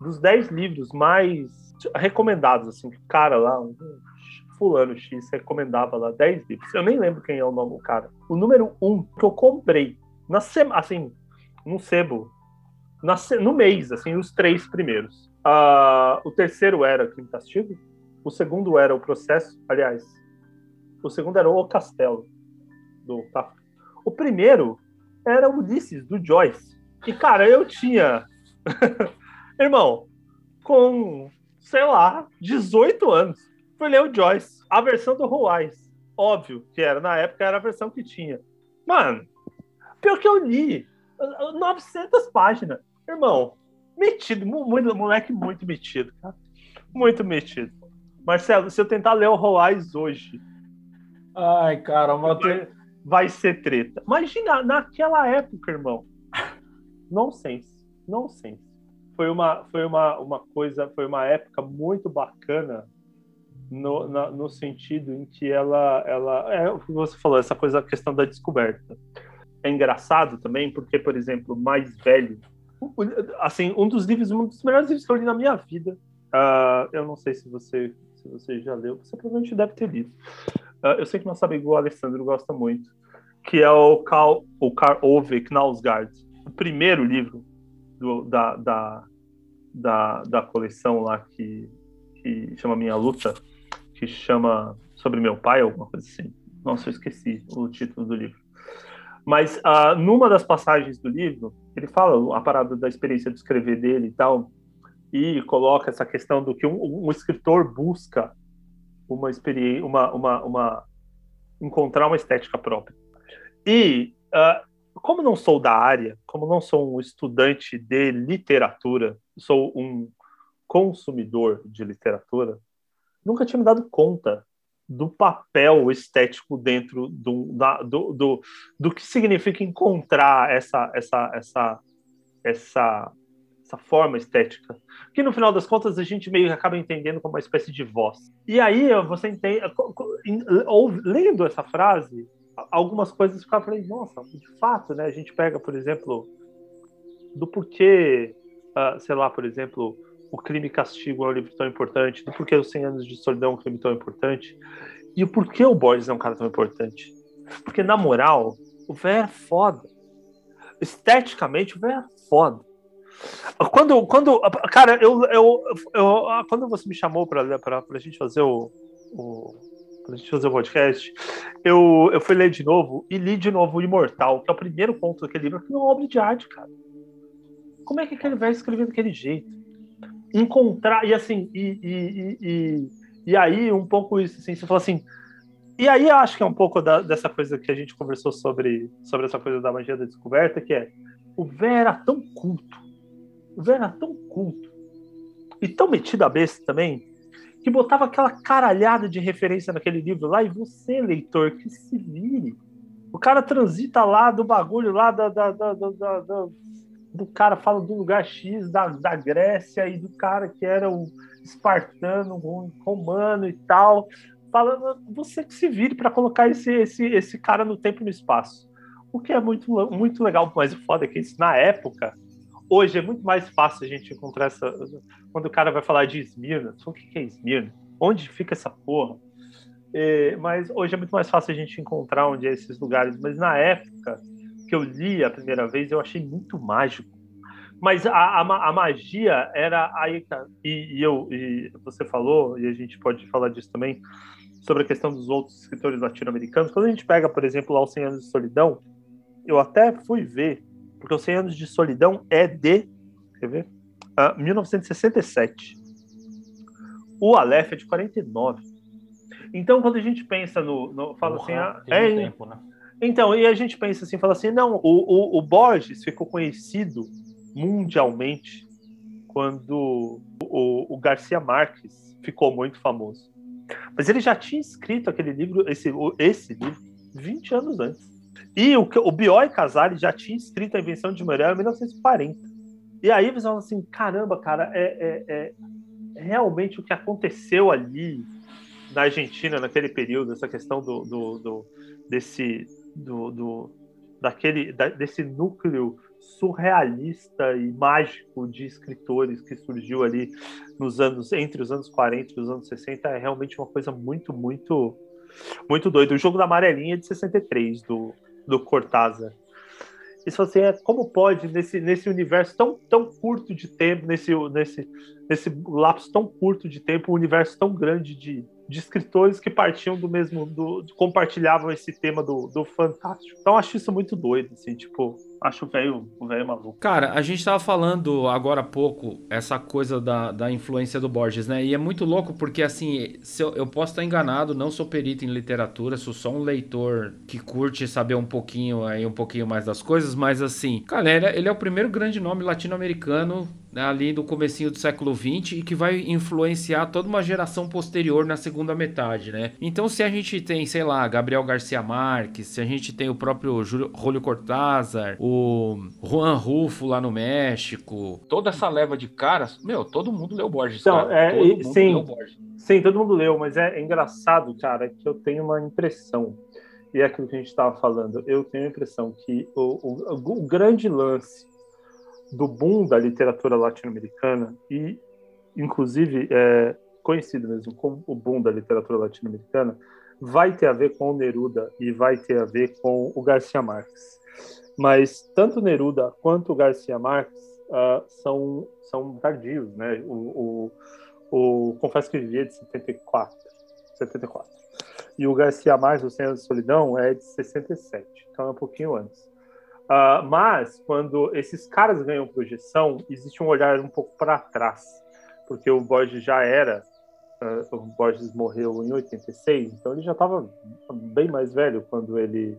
dos 10 livros mais recomendados, assim, cara lá, um fulano X recomendava lá 10 livros. Eu nem lembro quem é o nome do cara. O número 1 que eu comprei na semana, assim, num sebo, na, no mês, assim, os três primeiros. Uh, o terceiro era Crime Castigo, o segundo era o Processo, aliás, o segundo era o Castelo, do Kafka. O primeiro era Ulisses, do Joyce. E, cara, eu tinha... Irmão, com, sei lá, 18 anos fui ler o Joyce, a versão do Ruais. Óbvio que era, na época era a versão que tinha. Mano, pior que eu li, 900 páginas. Irmão, metido, muito, moleque muito metido, cara. Muito metido. Marcelo, se eu tentar ler o Ruais hoje. Ai, cara, vai, vai ser treta. Imagina, naquela época, irmão. Nonsense. Nonsense. Foi uma, foi uma, uma coisa, foi uma época muito bacana no, na, no sentido em que ela, ela é o que você falou, essa coisa, a questão da descoberta. É engraçado também, porque, por exemplo, mais velho, assim, um dos livros, um dos melhores livros que eu li na minha vida, uh, eu não sei se você, se você já leu, você provavelmente deve ter lido. Uh, eu sei que nosso amigo Alessandro gosta muito, que é o Karl, o Karl Ove Knausgaard, o primeiro livro do, da, da, da, da coleção lá que, que chama Minha Luta, que chama Sobre Meu Pai, alguma coisa assim. Nossa, eu esqueci o título do livro. Mas uh, numa das passagens do livro, ele fala a parada da experiência de escrever dele e tal, e coloca essa questão do que um, um escritor busca uma experiência, uma, uma, uma, encontrar uma estética própria. E uh, como não sou da área, como não sou um estudante de literatura, sou um consumidor de literatura, nunca tinha me dado conta do papel estético dentro do, da, do, do, do que significa encontrar essa, essa, essa, essa, essa forma estética. Que no final das contas a gente meio que acaba entendendo como uma espécie de voz. E aí você entende, lendo essa frase, algumas coisas eu falei, nossa, de fato, né? A gente pega, por exemplo, do porquê, uh, sei lá, por exemplo, o Crime e Castigo é um livro tão importante, do porquê os 100 anos de solidão é um crime tão importante, e o porquê o Borges é um cara tão importante. Porque, na moral, o velho é foda. Esteticamente, o velho é foda. Quando, quando cara, eu, eu, eu, quando você me chamou para a gente fazer o, o pra gente fazer o podcast, eu, eu fui ler de novo e li de novo o Imortal, que é o primeiro ponto daquele livro, que é uma obra de arte, cara. Como é que aquele velho escreveu daquele jeito? Encontrar, e assim, e, e, e, e, aí um pouco isso, assim, você falou assim, e aí acho que é um pouco da, dessa coisa que a gente conversou sobre, sobre essa coisa da magia da descoberta, que é, o Vé era tão culto, o Vé era tão culto, e tão metido a besta também, que botava aquela caralhada de referência naquele livro lá, e você, leitor, que se vire. O cara transita lá do bagulho, lá da, da, da, da do cara fala do lugar X da, da Grécia e do cara que era o espartano, romano e tal. Falando, você que se vire para colocar esse, esse, esse cara no tempo e no espaço. O que é muito, muito legal, mas o foda é que isso, na época, hoje é muito mais fácil a gente encontrar essa. Quando o cara vai falar de Esmirna, o que é Esmirna? Onde fica essa porra? É, mas hoje é muito mais fácil a gente encontrar onde é esses lugares. Mas na época que eu li a primeira vez, eu achei muito mágico. Mas a, a, a magia era aí, e, e eu e você falou, e a gente pode falar disso também, sobre a questão dos outros escritores latino-americanos. Quando a gente pega, por exemplo, lá os 100 anos de solidão, eu até fui ver, porque os 100 anos de solidão é de, quer ver? Uh, 1967. O Aleph é de 49. Então, quando a gente pensa no. no fala assim, ah, é, tempo, né? Então, e a gente pensa assim, fala assim, não, o, o, o Borges ficou conhecido mundialmente quando o, o Garcia Marques ficou muito famoso. Mas ele já tinha escrito aquele livro, esse, esse livro, 20 anos antes. E o, o Bioy Casale já tinha escrito A Invenção de Muriel em 1940. E aí você fala assim, caramba, cara, é, é, é realmente o que aconteceu ali na Argentina naquele período, essa questão do, do, do desse do, do daquele da, desse núcleo surrealista e mágico de escritores que surgiu ali nos anos entre os anos 40 e os anos 60 é realmente uma coisa muito muito muito doida. O jogo da amarelinha é de 63 do do Cortázar. Isso assim é como pode nesse nesse universo tão tão curto de tempo, nesse nesse nesse lapso tão curto de tempo, um universo tão grande de de escritores que partiam do mesmo, do, compartilhavam esse tema do, do fantástico. Então acho isso muito doido, assim, tipo, acho o velho, velho maluco. Cara, a gente tava falando agora há pouco essa coisa da, da influência do Borges, né? E é muito louco porque, assim, eu, eu posso estar enganado, não sou perito em literatura, sou só um leitor que curte saber um pouquinho aí, um pouquinho mais das coisas, mas assim, cara, ele é, ele é o primeiro grande nome latino-americano né, ali do comecinho do século XX e que vai influenciar toda uma geração posterior na segunda metade, né? Então se a gente tem, sei lá, Gabriel Garcia Marques, se a gente tem o próprio Julio Cortázar, o Juan Rufo lá no México, toda essa leva de caras, meu, todo mundo leu Borges, então, cara. É, todo mundo sim, leu Borges. Sim, todo mundo leu, mas é, é engraçado, cara, que eu tenho uma impressão e é aquilo que a gente estava falando, eu tenho a impressão que o, o, o grande lance do boom da literatura latino-americana e, inclusive, é conhecido mesmo como o boom da literatura latino-americana, vai ter a ver com o Neruda e vai ter a ver com o Garcia Marques. Mas tanto Neruda quanto o Garcia Marques uh, são, são tardios, né? O, o, o Confesso que Vivia é de 74, 74. E o Garcia Marques, O Senhor da Solidão, é de 67, então é um pouquinho antes. Uh, mas, quando esses caras ganham projeção, existe um olhar um pouco para trás, porque o Borges já era. Uh, o Borges morreu em 86, então ele já estava bem mais velho quando ele.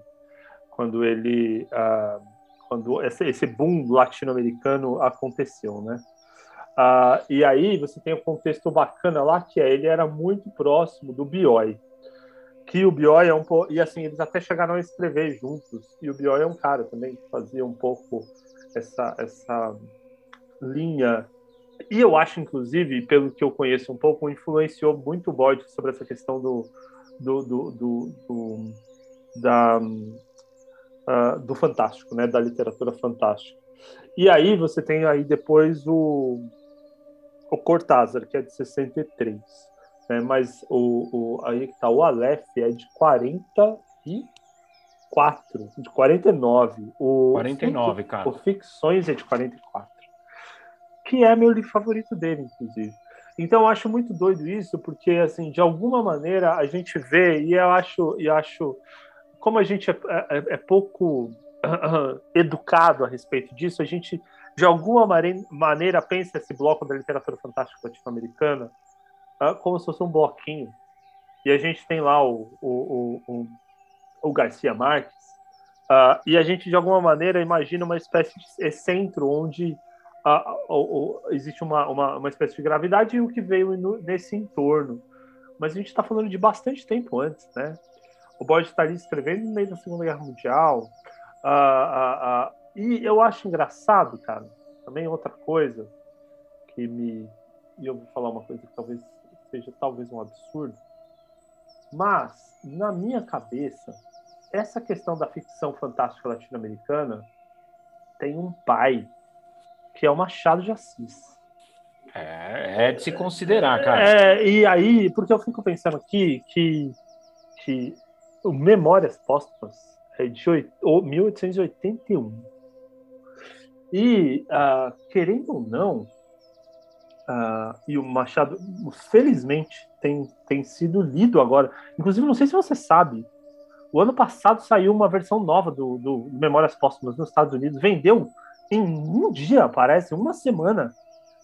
Quando ele. Uh, quando esse, esse boom latino-americano aconteceu, né? e aí você tem um contexto bacana lá, que é ele era muito próximo do Bioy que o Bioy é um pouco. E assim, eles até chegaram a escrever juntos. E o Bioy é um cara também que fazia um pouco essa, essa linha. E eu acho, inclusive, pelo que eu conheço um pouco, influenciou muito o Borges sobre essa questão do. do, do, do, do da, uh, do fantástico, né? Da literatura fantástica. E aí você tem aí depois o, o Cortázar, que é de 63 né? Mas o, o, aí que tá, o Aleph é de 44, de 49. O 49, Fic, cara. O Ficções é de 44. Que é meu livro favorito dele, inclusive. Então eu acho muito doido isso, porque assim, de alguma maneira a gente vê, e eu acho, e acho como a gente é, é, é pouco uh, educado a respeito disso, a gente de alguma maneira pensa esse bloco da literatura fantástica latino-americana como se fosse um bloquinho. E a gente tem lá o, o, o, o Garcia Marques, uh, e a gente, de alguma maneira, imagina uma espécie de centro onde uh, existe uma, uma, uma, espécie de gravidade e o que veio no, nesse entorno. Mas a gente está falando de bastante tempo antes, né? O Borges está ali escrevendo no meio da Segunda Guerra Mundial. Uh, e eu acho engraçado, cara, também outra coisa que me. E eu vou falar uma coisa que talvez seja talvez um absurdo, mas na minha cabeça essa questão da ficção fantástica latino-americana tem um pai que é o Machado de Assis. É, é de se considerar, cara. É, e aí, porque eu fico pensando aqui que, que o Memórias Póstumas é de 1881. E, uh, querendo ou não, uh, e o Machado, felizmente, tem, tem sido lido agora. Inclusive, não sei se você sabe, o ano passado saiu uma versão nova do, do Memórias Póstumas nos Estados Unidos. Vendeu em um dia, parece, uma semana,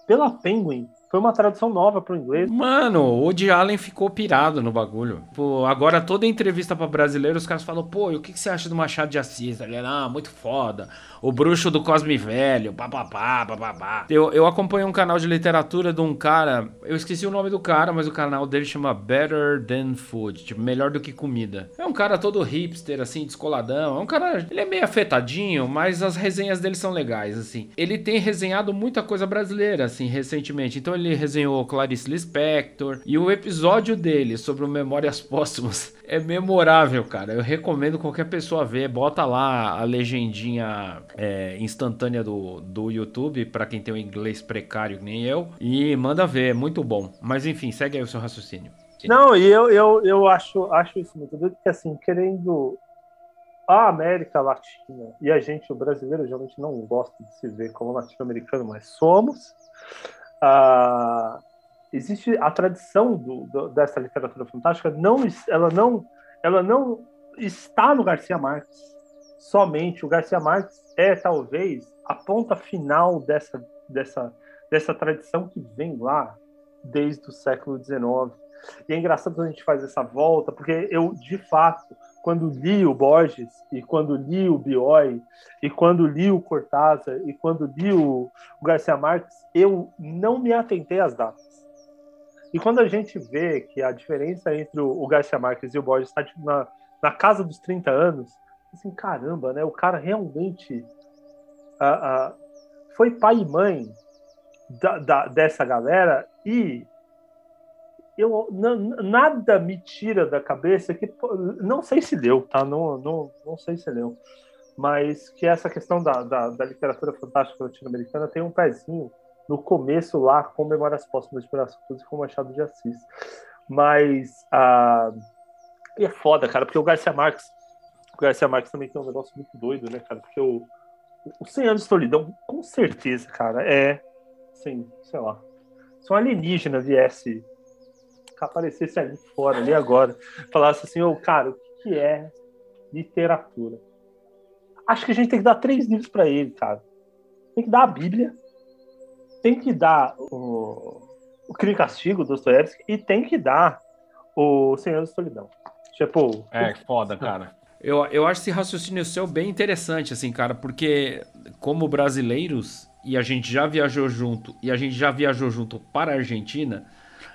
pela Penguin. Foi uma tradução nova pro inglês. Mano, o Woody Allen ficou pirado no bagulho. Pô, agora toda entrevista para brasileiro, os caras falam, pô, e o que, que você acha do Machado de Assis? Ele, ah, muito foda. O bruxo do Cosme Velho, papapá, papapá. Eu, eu acompanho um canal de literatura de um cara, eu esqueci o nome do cara, mas o canal dele chama Better Than Food, tipo, melhor do que comida. É um cara todo hipster, assim, descoladão. É um cara, ele é meio afetadinho, mas as resenhas dele são legais, assim. Ele tem resenhado muita coisa brasileira, assim, recentemente. Então ele resenhou Clarice Lispector. E o episódio dele sobre o Memórias Póstumas é memorável, cara. Eu recomendo qualquer pessoa ver. Bota lá a legendinha é, instantânea do, do YouTube, para quem tem um inglês precário que nem eu. E manda ver, é muito bom. Mas enfim, segue aí o seu raciocínio. Não, e eu, eu, eu acho, acho isso muito doido, porque assim, querendo a América Latina, e a gente, o brasileiro, geralmente não gosta de se ver como latino-americano, mas somos ah, existe a tradição do, do, dessa literatura fantástica não ela não ela não está no Garcia Marques somente. O Garcia Marques é talvez a ponta final dessa dessa dessa tradição que vem lá desde o século XIX e é engraçado quando a gente faz essa volta porque eu de fato quando li o Borges e quando li o Bioy e quando li o Cortázar e quando li o, Garcia Marques, eu não me atentei às datas. E quando a gente vê que a diferença entre o, Garcia Marques e o Borges está tipo, na, na casa dos 30 anos, assim, caramba, né? O cara realmente uh, foi pai e mãe da, da, dessa galera e eu nada me tira da cabeça que não sei se deu, tá? Não, não, não sei se deu, mas que essa questão da, da, da literatura fantástica latino-americana tem um pezinho no começo lá com Memórias Póstumas de Brás Cruz e com Machado de Assis. Mas ah, é foda, cara, porque o Garcia Marques, o Garcia Marques também tem um negócio muito doido, né, cara? Porque o, o 100 anos de solidão, com certeza, cara, é, assim, sei lá, se um alienígena viesse aparecesse ali fora, ali agora, falasse assim, ô, oh, cara, o que é literatura? Acho que a gente tem que dar três livros para ele, cara. Tem que dar a Bíblia, tem que dar o, o Crime e Castigo, Dostoiévski, e tem que dar o Senhor da Solidão. Tipo... É, foda, cara. Eu, eu acho esse raciocínio seu bem interessante, assim, cara, porque como brasileiros, e a gente já viajou junto, e a gente já viajou junto para a Argentina,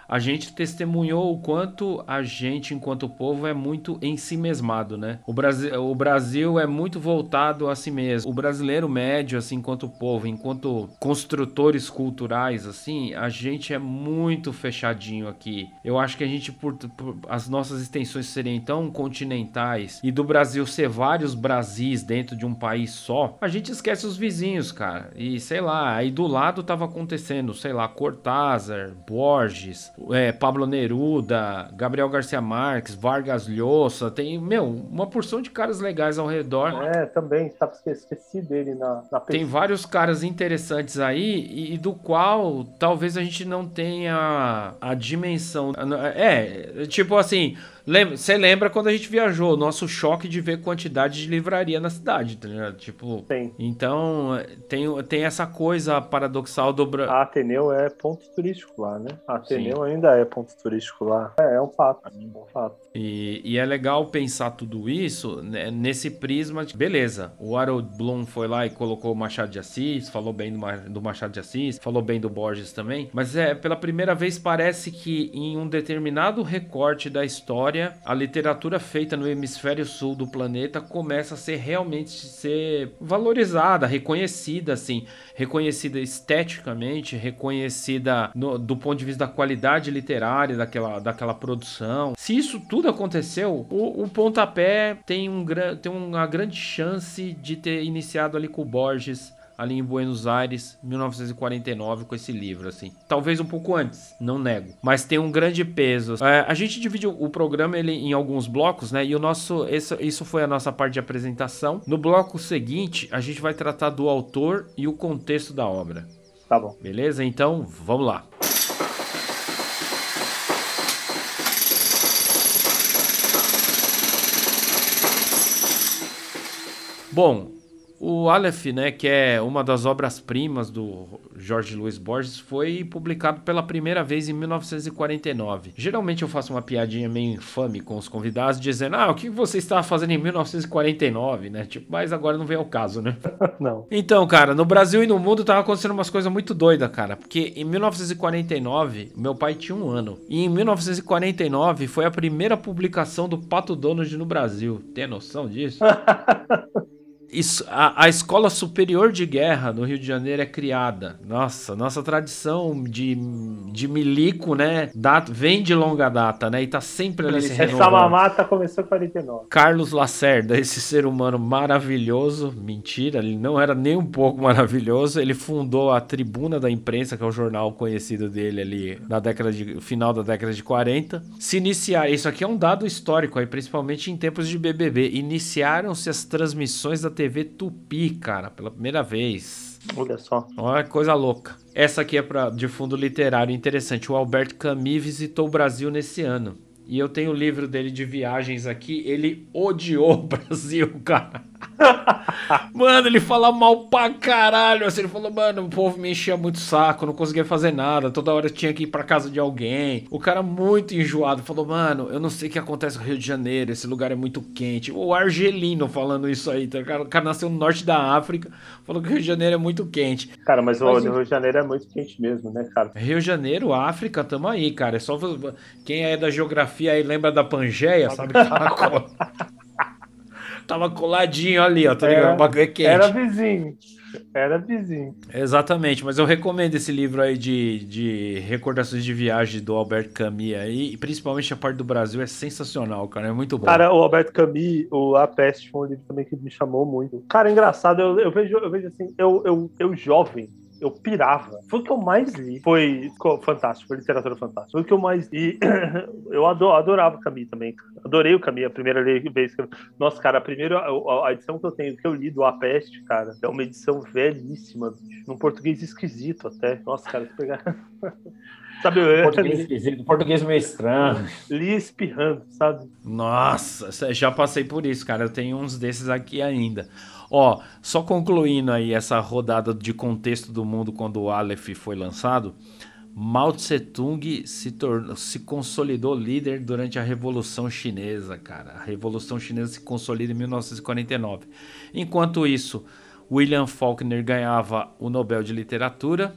a gente testemunhou o quanto a gente, enquanto povo, é muito em si mesmado, né? O Brasil, o Brasil é muito voltado a si mesmo. O brasileiro médio, assim, enquanto povo, enquanto construtores culturais, assim, a gente é muito fechadinho aqui. Eu acho que a gente, por, por as nossas extensões serem tão continentais e do Brasil ser vários Brasis dentro de um país só, a gente esquece os vizinhos, cara. E sei lá, aí do lado tava acontecendo, sei lá, Cortázar, Borges, é, Pablo Neruda, Gabriel Garcia Marques, Vargas Llosa, tem, meu, uma porção de caras legais ao redor. É, também, tá, esqueci dele na, na Tem vários caras interessantes aí e, e, do qual talvez a gente não tenha a dimensão. É, tipo assim, você lembra quando a gente viajou, nosso choque de ver quantidade de livraria na cidade, tá ligado? Tipo, Sim. então tem, tem essa coisa paradoxal do Brasil. A Ateneu é ponto turístico lá, né? A Ateneu Sim. ainda é ponto turístico lá. É, é um fato. É um fato. E, e, é legal pensar tudo isso né, nesse prisma de, beleza, o Harold Bloom foi lá e colocou o Machado de Assis, falou bem do, do Machado de Assis, falou bem do Borges também, mas é pela primeira vez parece que em um determinado recorte da história história, a literatura feita no hemisfério sul do planeta começa a ser realmente ser valorizada, reconhecida, assim, reconhecida esteticamente, reconhecida no, do ponto de vista da qualidade literária daquela, daquela produção. Se isso tudo aconteceu, o, o pontapé tem, um, tem uma grande chance de ter iniciado ali com o Borges ali em Buenos Aires, 1949, com esse livro, assim. Talvez um pouco antes, não nego. Mas tem um grande peso. É, a gente divide o programa ele em alguns blocos, né? E o nosso. Isso, isso foi a nossa parte de apresentação. No bloco seguinte, a gente vai tratar do autor e o contexto da obra. Tá bom. Beleza? Então, vamos lá. Bom, o Aleph, né, que é uma das obras-primas do Jorge Luiz Borges, foi publicado pela primeira vez em 1949. Geralmente eu faço uma piadinha meio infame com os convidados, dizendo: Ah, o que você estava fazendo em 1949, né? Tipo, mas agora não vem ao caso, né? não. Então, cara, no Brasil e no mundo tava acontecendo umas coisas muito doidas, cara. Porque em 1949, meu pai tinha um ano. E em 1949 foi a primeira publicação do Pato Donald no Brasil. Tem noção disso? Isso, a, a, Escola Superior de Guerra no Rio de Janeiro é criada. Nossa, nossa tradição de, de milico, né? Data, vem de longa data, né? E tá sempre ali se renovando. Essa mamata começou em 49. Carlos Lacerda, esse ser humano maravilhoso. Mentira, ele não era nem um pouco maravilhoso. Ele fundou a Tribuna da Imprensa, que é o jornal conhecido dele ali na década de final da década de 40. Se iniciar, isso aqui é um dado histórico aí, principalmente em tempos de BBB. Iniciaram-se as transmissões da TV TV Tupi, cara, pela primeira vez. Olha só. Olha coisa louca. Essa aqui é pra, de fundo literário interessante. O Alberto Camus visitou o Brasil nesse ano. E eu tenho o livro dele de viagens aqui. Ele odiou o Brasil, cara. mano, ele fala mal pra caralho. Assim, ele falou, mano, o povo me enchia muito saco, não conseguia fazer nada. Toda hora tinha que ir pra casa de alguém. O cara muito enjoado falou, mano, eu não sei o que acontece no Rio de Janeiro. Esse lugar é muito quente. O argelino falando isso aí. Tá? O, cara, o cara nasceu no norte da África, falou que o Rio de Janeiro é muito quente. Cara, mas, mas o Rio de Janeiro é muito quente mesmo, né, cara? Rio de Janeiro, África, tamo aí, cara. É só quem é da geografia aí lembra da Pangeia, sabe que tá Tava coladinho ali, ó, tá ligado? É, o bagulho é quente. Era vizinho. Era vizinho. Exatamente, mas eu recomendo esse livro aí de, de recordações de viagem do Albert Camus aí, e principalmente a parte do Brasil é sensacional, cara, é muito bom. Cara, o Albert Camus, o A Peste foi um livro também que me chamou muito. Cara, é engraçado, eu, eu vejo, eu vejo assim, eu, eu, eu jovem, eu pirava. Foi o que eu mais li. Foi fantástico, foi literatura fantástica. Foi o que eu mais li. eu adorava o Camus também. Adorei o Camus a primeira vez que eu... Nossa, cara, a primeira a, edição que eu tenho, que eu li do A Peste, cara, é uma edição velhíssima, bicho. Num português esquisito até. Nossa, cara, se pegar. Sabe, português esquisito, português meio estranho. Li espirrando, sabe? Nossa, já passei por isso, cara. Eu tenho uns desses aqui ainda. Ó, só concluindo aí essa rodada de contexto do mundo quando o Aleph foi lançado, Mao Tse Tung se, tornou, se consolidou líder durante a Revolução Chinesa, cara. A Revolução Chinesa se consolida em 1949. Enquanto isso, William Faulkner ganhava o Nobel de Literatura.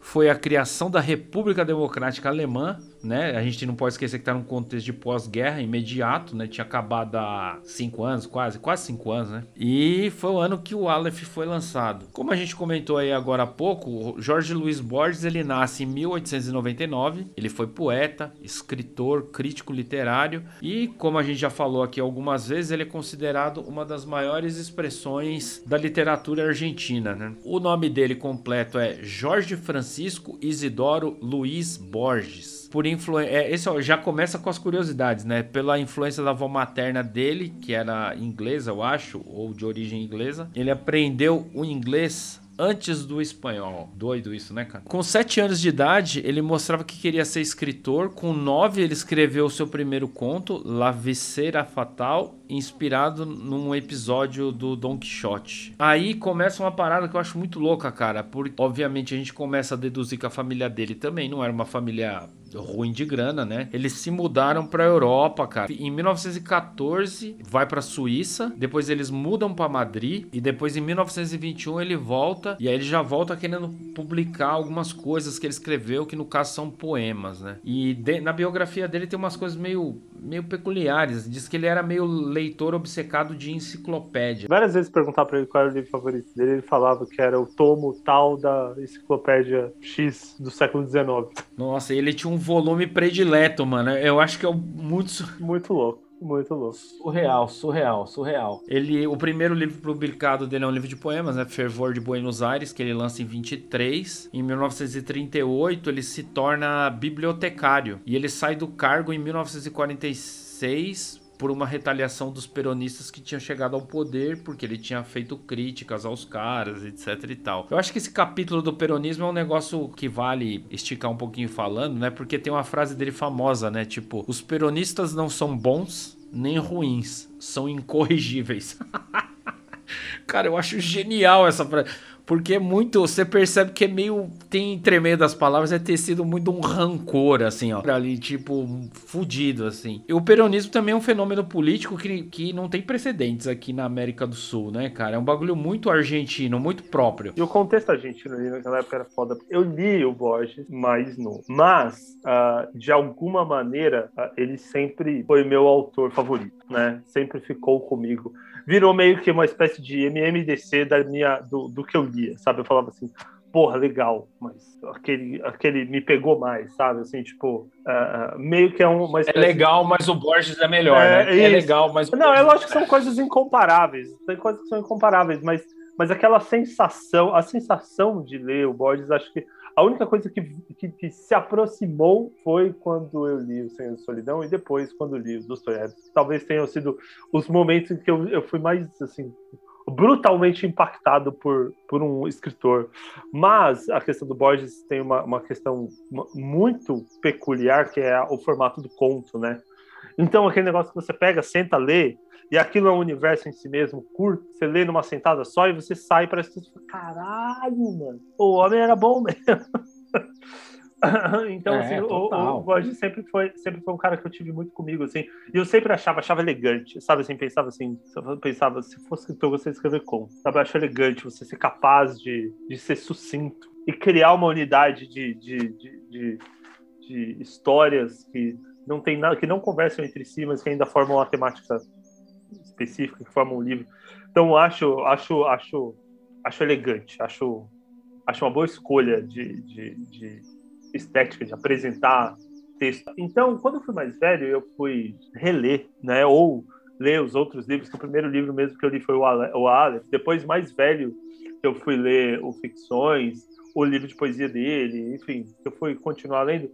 Foi a criação da República Democrática Alemã né? A gente não pode esquecer que está num contexto de pós-guerra imediato, né? Tinha acabado há cinco anos, quase, quase cinco anos, né? E foi o ano que o Aleph foi lançado. Como a gente comentou aí agora há pouco, Jorge Luiz Borges ele nasce em 1899. Ele foi poeta, escritor, crítico literário e, como a gente já falou aqui algumas vezes, ele é considerado uma das maiores expressões da literatura argentina, né? O nome dele completo é Jorge Francisco Isidoro Luiz Borges por influência. É, esse ó, já começa com as curiosidades, né? Pela influência da avó materna dele, que era inglesa, eu acho, ou de origem inglesa. Ele aprendeu o inglês antes do espanhol. Doido isso, né, cara? Com sete anos de idade, ele mostrava que queria ser escritor. Com nove, ele escreveu o seu primeiro conto, La Viscera Fatal, inspirado num episódio do Don Quixote. Aí começa uma parada que eu acho muito louca, cara. Porque, obviamente, a gente começa a deduzir que a família dele também não era uma família ruim de grana, né? Eles se mudaram pra Europa, cara. Em 1914, vai pra Suíça, depois eles mudam pra Madrid, e depois em 1921 ele volta, e aí ele já volta querendo publicar algumas coisas que ele escreveu, que no caso são poemas, né? E de, na biografia dele tem umas coisas meio, meio peculiares. Diz que ele era meio leitor obcecado de enciclopédia. Várias vezes perguntar pra ele qual era o livro favorito dele, ele falava que era o tomo tal da enciclopédia X do século XIX. Nossa, ele tinha um volume predileto, mano. Eu acho que é muito. Muito louco. Muito louco. Surreal, surreal, surreal. Ele, o primeiro livro publicado dele é um livro de poemas, né? Fervor de Buenos Aires, que ele lança em 23. Em 1938, ele se torna bibliotecário. E ele sai do cargo em 1946 por uma retaliação dos peronistas que tinham chegado ao poder, porque ele tinha feito críticas aos caras, etc e tal. Eu acho que esse capítulo do peronismo é um negócio que vale esticar um pouquinho falando, né? Porque tem uma frase dele famosa, né? Tipo, os peronistas não são bons nem ruins, são incorrigíveis. Cara, eu acho genial essa frase. Porque é muito. Você percebe que é meio. Tem entre meio das palavras, é ter sido muito um rancor, assim, ó. Ali, tipo, fudido, assim. E o peronismo também é um fenômeno político que, que não tem precedentes aqui na América do Sul, né, cara? É um bagulho muito argentino, muito próprio. E o contexto argentino ali naquela época era foda. Eu li o Borges, mas não. Mas, uh, de alguma maneira, uh, ele sempre foi meu autor favorito, né? Sempre ficou comigo virou meio que uma espécie de MMDC da minha, do, do que eu lia, sabe? Eu falava assim, porra, legal, mas aquele, aquele me pegou mais, sabe? Assim, tipo, uh, meio que é uma espécie... É legal, mas o Borges é melhor, é, né? É, é legal, mas... Não, é lógico que são coisas incomparáveis, tem coisas que são incomparáveis, mas, mas aquela sensação, a sensação de ler o Borges, acho que a única coisa que, que, que, se aproximou foi quando eu li O Senhor da Solidão e depois quando li os Dostoiévski. Talvez tenham sido os momentos em que eu, eu fui mais, assim, brutalmente impactado por, por um escritor. Mas a questão do Borges tem uma, uma questão muito peculiar, que é o formato do conto, né? Então, aquele negócio que você pega, senta, lê, e aquilo é um universo em si mesmo curto, você lê numa sentada só e você sai para que caralho, mano, o homem era bom mesmo. então, é, assim, o, o sempre foi, sempre foi um cara que eu tive muito comigo, assim, e eu sempre achava, achava elegante, sabe, assim, pensava assim, pensava, se fosse escritor, você escrever como, sabe, eu acho elegante você ser capaz de, de ser sucinto e criar uma unidade de, de, de, de, de histórias que não tem nada, que não conversam entre si, mas que ainda formam uma temática específica, que formam um livro. Então acho, acho, acho, acho elegante, acho, acho uma boa escolha de, de, de estética, de apresentar texto. Então, quando eu fui mais velho, eu fui reler, né, ou ler os outros livros, que o primeiro livro mesmo que eu li foi o Aleph, depois mais velho eu fui ler o Ficções, o livro de poesia dele, enfim, eu fui continuar lendo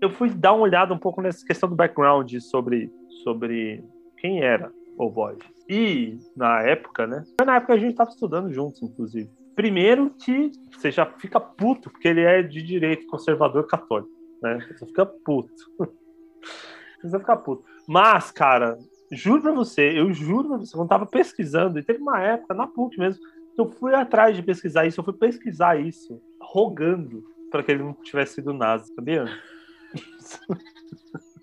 eu fui dar uma olhada um pouco nessa questão do background sobre, sobre quem era o Borges. E na época, né? Na época a gente estava estudando juntos, inclusive. Primeiro que você já fica puto, porque ele é de direito conservador católico, né? Você fica puto. Você fica puto. Mas, cara, juro pra você, eu juro pra você, quando tava pesquisando, e teve uma época, na PUC mesmo, que eu fui atrás de pesquisar isso, eu fui pesquisar isso, rogando para que ele não tivesse sido nazi, sabia?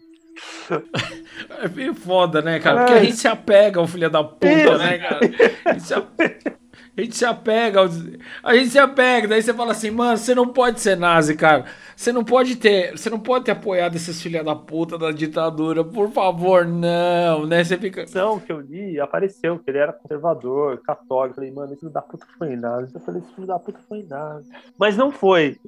É bem foda, né, cara? Porque a gente se apega ao filho da puta, né, cara? A gente se apega, a gente se apega, a gente se apega, daí você fala assim, mano, você não pode ser nazi, cara. Você não pode ter, você não pode ter apoiado esses filha da puta da ditadura, por favor, não, né? Você fica. Não, que eu li, apareceu que ele era conservador, católico. Eu falei, mano, esse filho da puta foi nazi. Eu falei, esse filho da puta foi nazi. Mas não foi.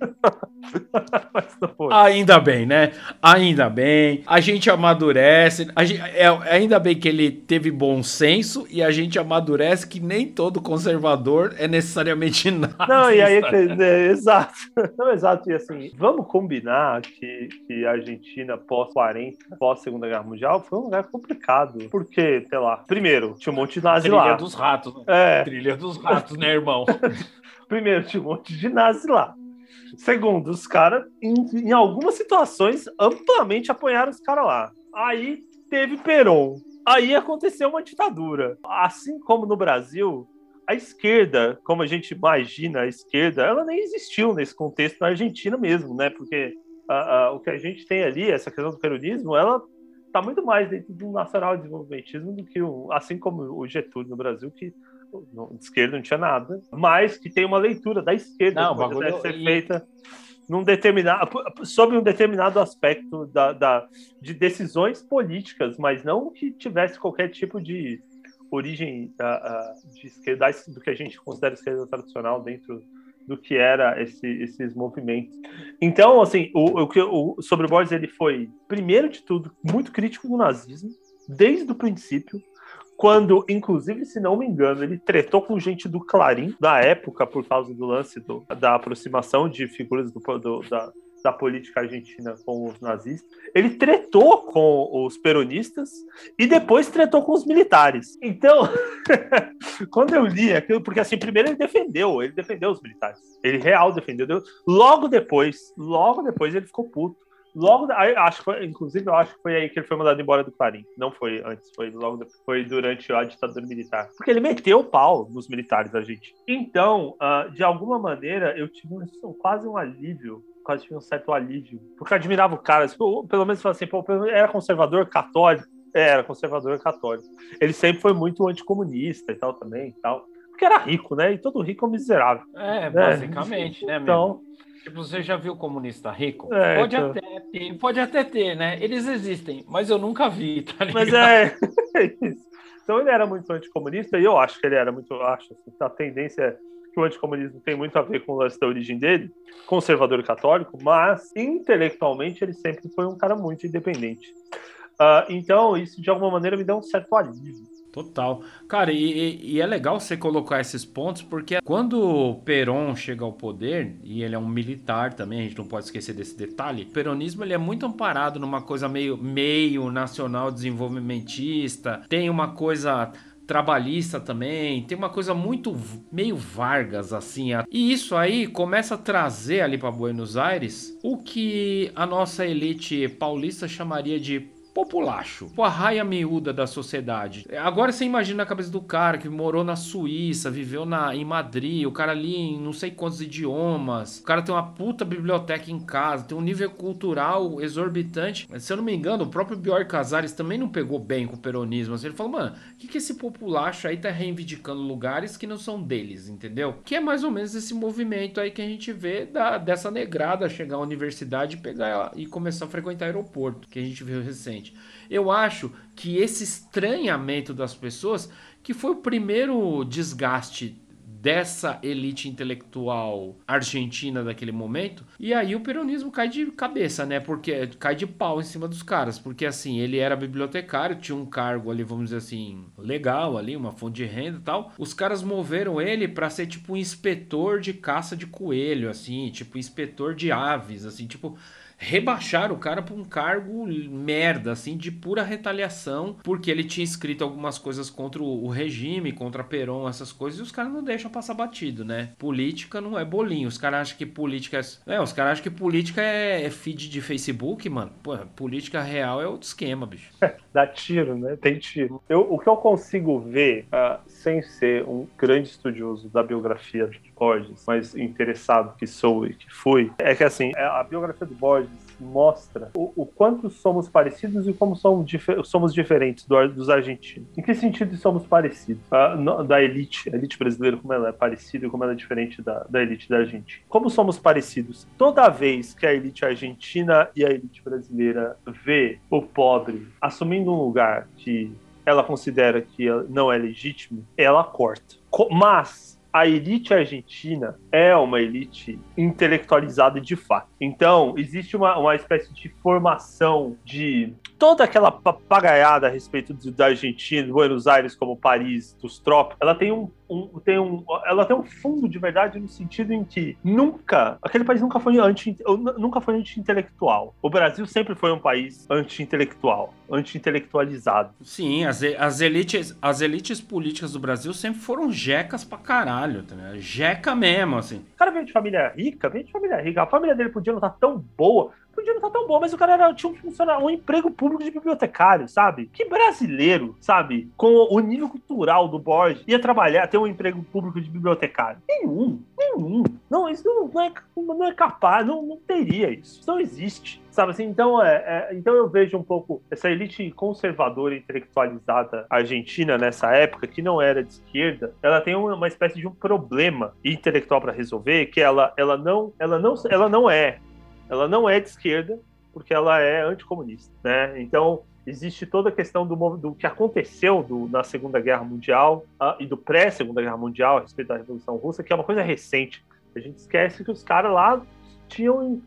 ainda bem, né? Ainda bem. A gente amadurece. A gente, é, ainda bem que ele teve bom senso e a gente amadurece que nem todo conservador é necessariamente nada. Não, e aí, é, exato. Não, exato. E assim, vamos combinar que, que a Argentina pós-40, pós-Segunda Guerra Mundial, foi um lugar complicado. Porque, sei lá, primeiro, tinha um monte de nazi Trilha lá. dos ratos. Né? É. Trilha dos ratos, né, irmão? primeiro, tinha um monte de nazi lá. Segundo, os caras, em, em, algumas situações, amplamente apoiaram os caras lá. Aí teve Peron. Aí aconteceu uma ditadura. Assim como no Brasil, a esquerda, como a gente imagina a esquerda, ela nem existiu nesse contexto na Argentina mesmo, né? Porque o que a gente tem ali, essa questão do peronismo, ela está muito mais dentro do nacional desenvolvimentismo do que o, assim como o Getúlio no Brasil, que de esquerda não tinha nada, mas que tem uma leitura da esquerda não, que deve ser e... feita num determinado, sobre um determinado aspecto da, da, de decisões políticas, mas não que tivesse qualquer tipo de origem uh, uh, de esquerda, do que a gente considera esquerda tradicional dentro do que era esse, esses movimentos. Então, assim, o, o, o, sobre o Borges, ele foi, primeiro de tudo, muito crítico do nazismo, desde o princípio, quando, inclusive, se não me engano, ele tretou com gente do Clarim, da época, por causa do lance do, da aproximação de figuras do, do, da, da política argentina com os nazistas. Ele tretou com os peronistas e depois tretou com os militares. Então, quando eu li aquilo, porque assim, primeiro ele defendeu, ele defendeu os militares. Ele real defendeu. Logo depois, logo depois ele ficou puto. Logo, acho que foi, inclusive, eu acho que foi aí que ele foi mandado embora do Clarim. Não foi antes, foi logo foi durante a ditadura militar. Porque ele meteu o pau nos militares, a gente. Então, uh, de alguma maneira, eu tive um, quase um alívio quase tive um certo alívio. Porque eu admirava o cara, tipo, pelo menos assim, pô, era conservador católico. Era conservador católico. Ele sempre foi muito anticomunista e tal também e tal. Porque era rico, né? E todo rico é um miserável. É, né? basicamente, né, então, Tipo, você já viu comunista rico? É, pode então... até ter, pode até ter, né? Eles existem, mas eu nunca vi, tá ligado? Mas é, é isso. Então ele era muito anticomunista e eu acho que ele era muito, acho assim, a tendência é que o anticomunismo tem muito a ver com o lance da origem dele, conservador católico, mas intelectualmente ele sempre foi um cara muito independente. Uh, então, isso de alguma maneira me dá um certo alívio. Total. Cara, e, e, é legal você colocar esses pontos, porque quando Peron chega ao poder, e ele é um militar também, a gente não pode esquecer desse detalhe, o peronismo ele é muito amparado numa coisa meio, meio nacional desenvolvimentista, tem uma coisa trabalhista também, tem uma coisa muito meio Vargas assim. E isso aí começa a trazer ali para Buenos Aires o que a nossa elite paulista chamaria de populacho, a raia miúda da sociedade. Agora você imagina a cabeça do cara que morou na Suíça, viveu na, em Madrid, o cara ali em não sei quantos idiomas, o cara tem uma puta biblioteca em casa, tem um nível cultural exorbitante. Se eu não me engano, o próprio Bjork Casares também não pegou bem com o peronismo. Assim, ele falou, mano, o que, que esse populacho aí tá reivindicando lugares que não são deles, entendeu? Que é mais ou menos esse movimento aí que a gente vê da, dessa negrada chegar à universidade pegar e começar a frequentar aeroporto, que a gente viu recente. Eu acho que esse estranhamento das pessoas, que foi o primeiro desgaste dessa elite intelectual argentina daquele momento. E aí o peronismo cai de cabeça, né? Porque cai de pau em cima dos caras, porque assim, ele era bibliotecário, tinha um cargo ali, vamos dizer assim, legal ali, uma fonte de renda e tal. Os caras moveram ele para ser tipo um inspetor de caça de coelho, assim, tipo inspetor de aves, assim, tipo rebaixar o cara para um cargo merda, assim, de pura retaliação, porque ele tinha escrito algumas coisas contra o regime, contra Peron, essas coisas, e os caras não deixam passar batido, né? Política não é bolinho. Os caras acham que política é. É, os caras acham que política é, é feed de Facebook, mano. Pô, política real é outro esquema, bicho. Dá tiro, né? Tem tiro. Eu, o que eu consigo ver, uh, sem ser um grande estudioso da biografia de Borges, mas interessado que sou e que fui, é que assim, a biografia do Borges mostra o, o quanto somos parecidos e como somos, somos diferentes do, dos argentinos. Em que sentido somos parecidos? Ah, no, da elite, a elite brasileira, como ela é parecida e como ela é diferente da, da elite da Argentina. Como somos parecidos? Toda vez que a elite argentina e a elite brasileira vê o pobre assumindo um lugar que ela considera que não é legítimo, ela corta. Mas a elite argentina é uma elite intelectualizada de fato. Então, existe uma, uma espécie de formação de toda aquela papagaiada a respeito da Argentina, Buenos Aires como Paris, dos trópicos. Ela tem um um, tem um, ela tem um fundo de verdade no sentido em que nunca, aquele país nunca foi anti, nunca foi anti-intelectual. O Brasil sempre foi um país anti-intelectual, anti-intelectualizado. Sim, as, as, elites, as elites políticas do Brasil sempre foram jecas pra caralho, tá Jeca mesmo, assim. O cara veio de família rica, veio de família rica. A família dele podia não estar tão boa, podia não estar tá tão boa, mas o cara era, tinha um, funcionário, um emprego público de bibliotecário, sabe? Que brasileiro, sabe? Com o nível cultural do Borges, ia trabalhar, ter um emprego público de bibliotecário. Nenhum, nenhum. Não, isso não, não, é, não é capaz, não, não teria isso. Isso não existe. Sabe assim, então, é, é, então eu vejo um pouco essa elite conservadora intelectualizada argentina nessa época, que não era de esquerda, ela tem uma, uma espécie de um problema intelectual para resolver, que ela, ela, não, ela, não, ela não é. Ela não é de esquerda, porque ela é anticomunista, né? Então, existe toda a questão do, do que aconteceu do, na Segunda Guerra Mundial uh, e do pré-Segunda Guerra Mundial a respeito da Revolução Russa, que é uma coisa recente. A gente esquece que os caras lá tinham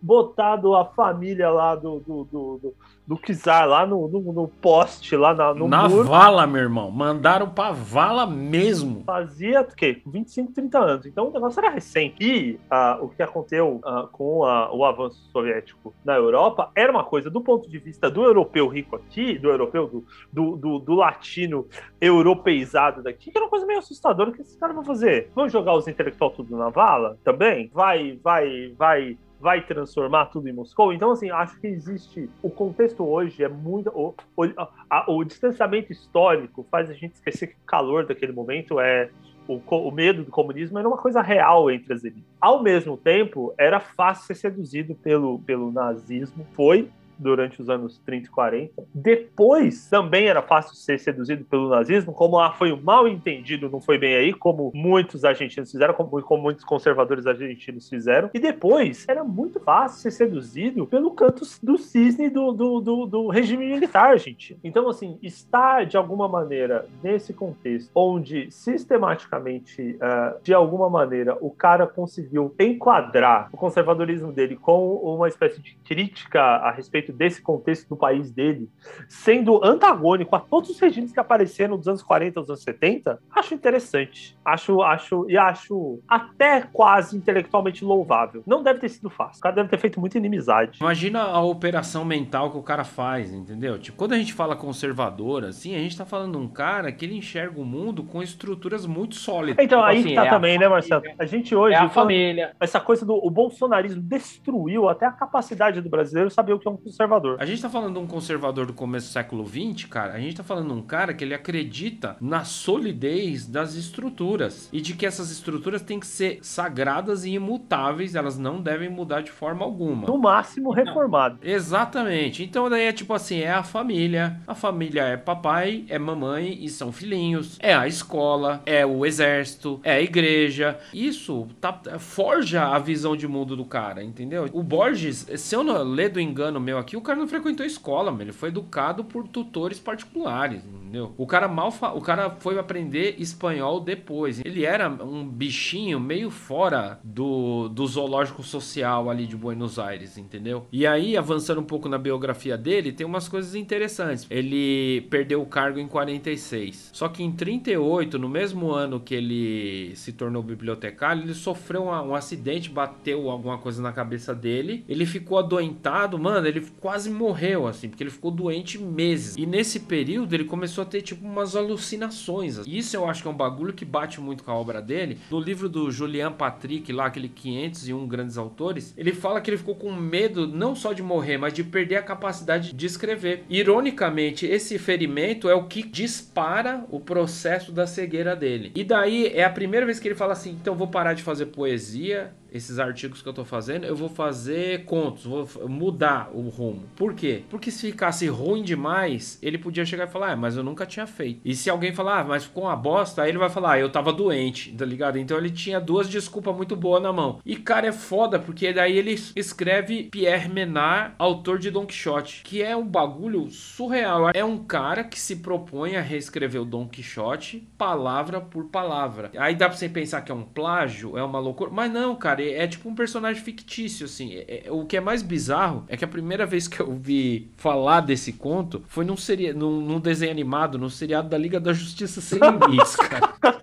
botado a família lá do, do, do, do, do Kizar lá no, no, no, poste, lá na, no Na muro. vala, meu irmão. Mandaram pra vala mesmo. Fazia o quê? 25, 30 anos. Então o negócio era recente. E uh, o que aconteceu uh, com a, o avanço soviético na Europa era uma coisa, do ponto de vista do europeu rico aqui, do europeu, do, do, do, do latino europeizado daqui, que era uma coisa meio assustadora. O que esses caras vão fazer? Vão jogar os intelectuais tudo na vala também? Vai, vai, vai vai transformar tudo em Moscou. Então, assim, acho que existe. O contexto hoje é muito. O, o, a, o distanciamento histórico faz a gente esquecer que o calor daquele momento é. O, o, medo do comunismo era uma coisa real entre as elites. Ao mesmo tempo, era fácil ser seduzido pelo, pelo nazismo. Foi, durante os anos 30 e 40. Depois, também era fácil ser seduzido pelo nazismo, como ah, foi um mal entendido, não foi bem aí, como muitos argentinos fizeram, como, como muitos conservadores argentinos fizeram. E depois, era muito fácil ser seduzido pelo canto do cisne do, do, do, do regime militar argentino. Então, assim, estar de alguma maneira nesse contexto, onde sistematicamente, uh, de alguma maneira, o cara conseguiu enquadrar o conservadorismo dele com uma espécie de crítica a respeito dentro desse contexto do país dele, sendo antagônico a todos os regimes que apareceram nos anos 40, nos anos 70, acho interessante. Acho, acho, e acho até quase intelectualmente louvável. Não deve ter sido fácil. O cara deve ter feito muita inimizade. Imagina a operação mental que o cara faz, entendeu? Tipo, quando a gente fala conservador, assim, a gente tá falando de um cara que ele enxerga o mundo com estruturas muito sólidas. Então, aí tipo, assim, tá é também, né, Marcelo? A gente hoje. É a família. Essa coisa do o bolsonarismo destruiu até a capacidade do brasileiro saber o que é um conservador. A gente tá falando de um conservador do começo do século XX, cara. A gente tá falando de um cara que ele acredita na solidez das estruturas e de que essas estruturas têm que ser sagradas e imutáveis, elas não devem mudar de forma alguma. No máximo reformado. Exatamente. Então daí é tipo assim, é a família. A família é papai, é mamãe e são filhinhos. É a escola, é o exército, é a igreja. Isso tá, forja a visão de mundo do cara, entendeu? O Borges, se eu não ler do engano meu aqui, o cara não frequentou escola, ele foi educado por tutores particulares, entendeu? O cara mal fa... o cara foi aprender espanhol depois. Ele era um bichinho meio fora do, do zoológico social ali de Buenos Aires, entendeu? E aí, avançando um pouco na biografia dele, tem umas coisas interessantes. Ele perdeu o cargo em 46. Só que em 38, no mesmo ano que ele se tornou bibliotecário, ele sofreu um, um acidente, bateu alguma coisa na cabeça dele. Ele ficou adoentado, mano, ele quase morreu, assim, porque ele ficou doente meses. E nesse período ele começou a ter, tipo, umas alucinações. Isso eu acho que é um bagulho que bate muito com a obra dele. No livro do Julian Patrick, lá, aquele 501 Grandes Autores, ele fala que ele ficou com medo não só de morrer, mas de perder a capacidade de escrever. Ironicamente, esse ferimento é o que dispara o processo da cegueira dele. E daí é a primeira vez que ele fala assim: então vou parar de fazer poesia, esses artigos que eu tô fazendo, eu vou fazer contos, vou mudar o rumo. Por quê? Porque se ficasse ruim demais, ele podia chegar e falar, ah, mas eu nunca tinha feito. E se alguém falar, ah, mas ficou uma bosta, aí ele vai falar, ah, eu tava doente, tá ligado? Então ele tinha duas desculpas muito boas na mão. E cara, é foda, porque daí ele escreve Pierre Menard, autor de Don Quixote, que é um bagulho surreal. É um cara que se propõe a reescrever o Don Quixote palavra por palavra. Aí dá pra você pensar que é um plágio, é uma loucura, mas não, cara cara. É, é tipo um personagem fictício, assim. É, é, o que é mais bizarro é que a primeira vez que eu vi falar desse conto foi num, seria, num, num desenho animado, no seriado da Liga da Justiça Sem Limites, cara.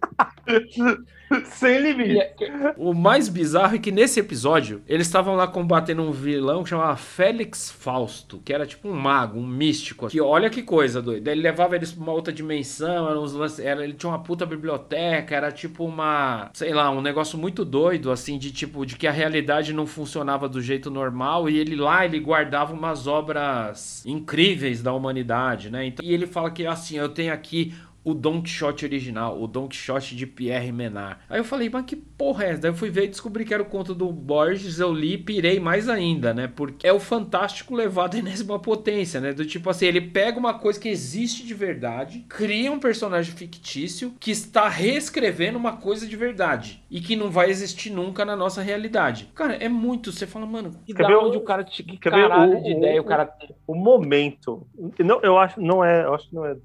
Sem limite. É o mais bizarro é que nesse episódio, eles estavam lá combatendo um vilão que chamava Félix Fausto, que era tipo um mago, um místico. Que olha que coisa doida. Ele levava eles pra uma outra dimensão, era uns era, ele tinha uma puta biblioteca, era tipo uma, sei lá, um negócio muito doido, assim, de tipo, de que a realidade não funcionava do jeito normal. E ele lá, ele guardava umas obras incríveis da humanidade, né? Então, e ele fala que assim, eu tenho aqui o Don Quixote original, o Don Quixote de Pierre Menard. Aí eu falei, mas que porra é essa? Daí eu fui ver e descobri que era o conto do Borges, eu li e pirei mais ainda, né? Porque é o fantástico levado à enésima potência, né? Do tipo assim, ele pega uma coisa que existe de verdade, cria um personagem fictício que está reescrevendo uma coisa de verdade e que não vai existir nunca na nossa realidade. Cara, é muito, você fala, mano, e da onde o, o cara tinha que caralho o, de ideia o, o cara O momento, não, eu acho, não é, eu acho que não é,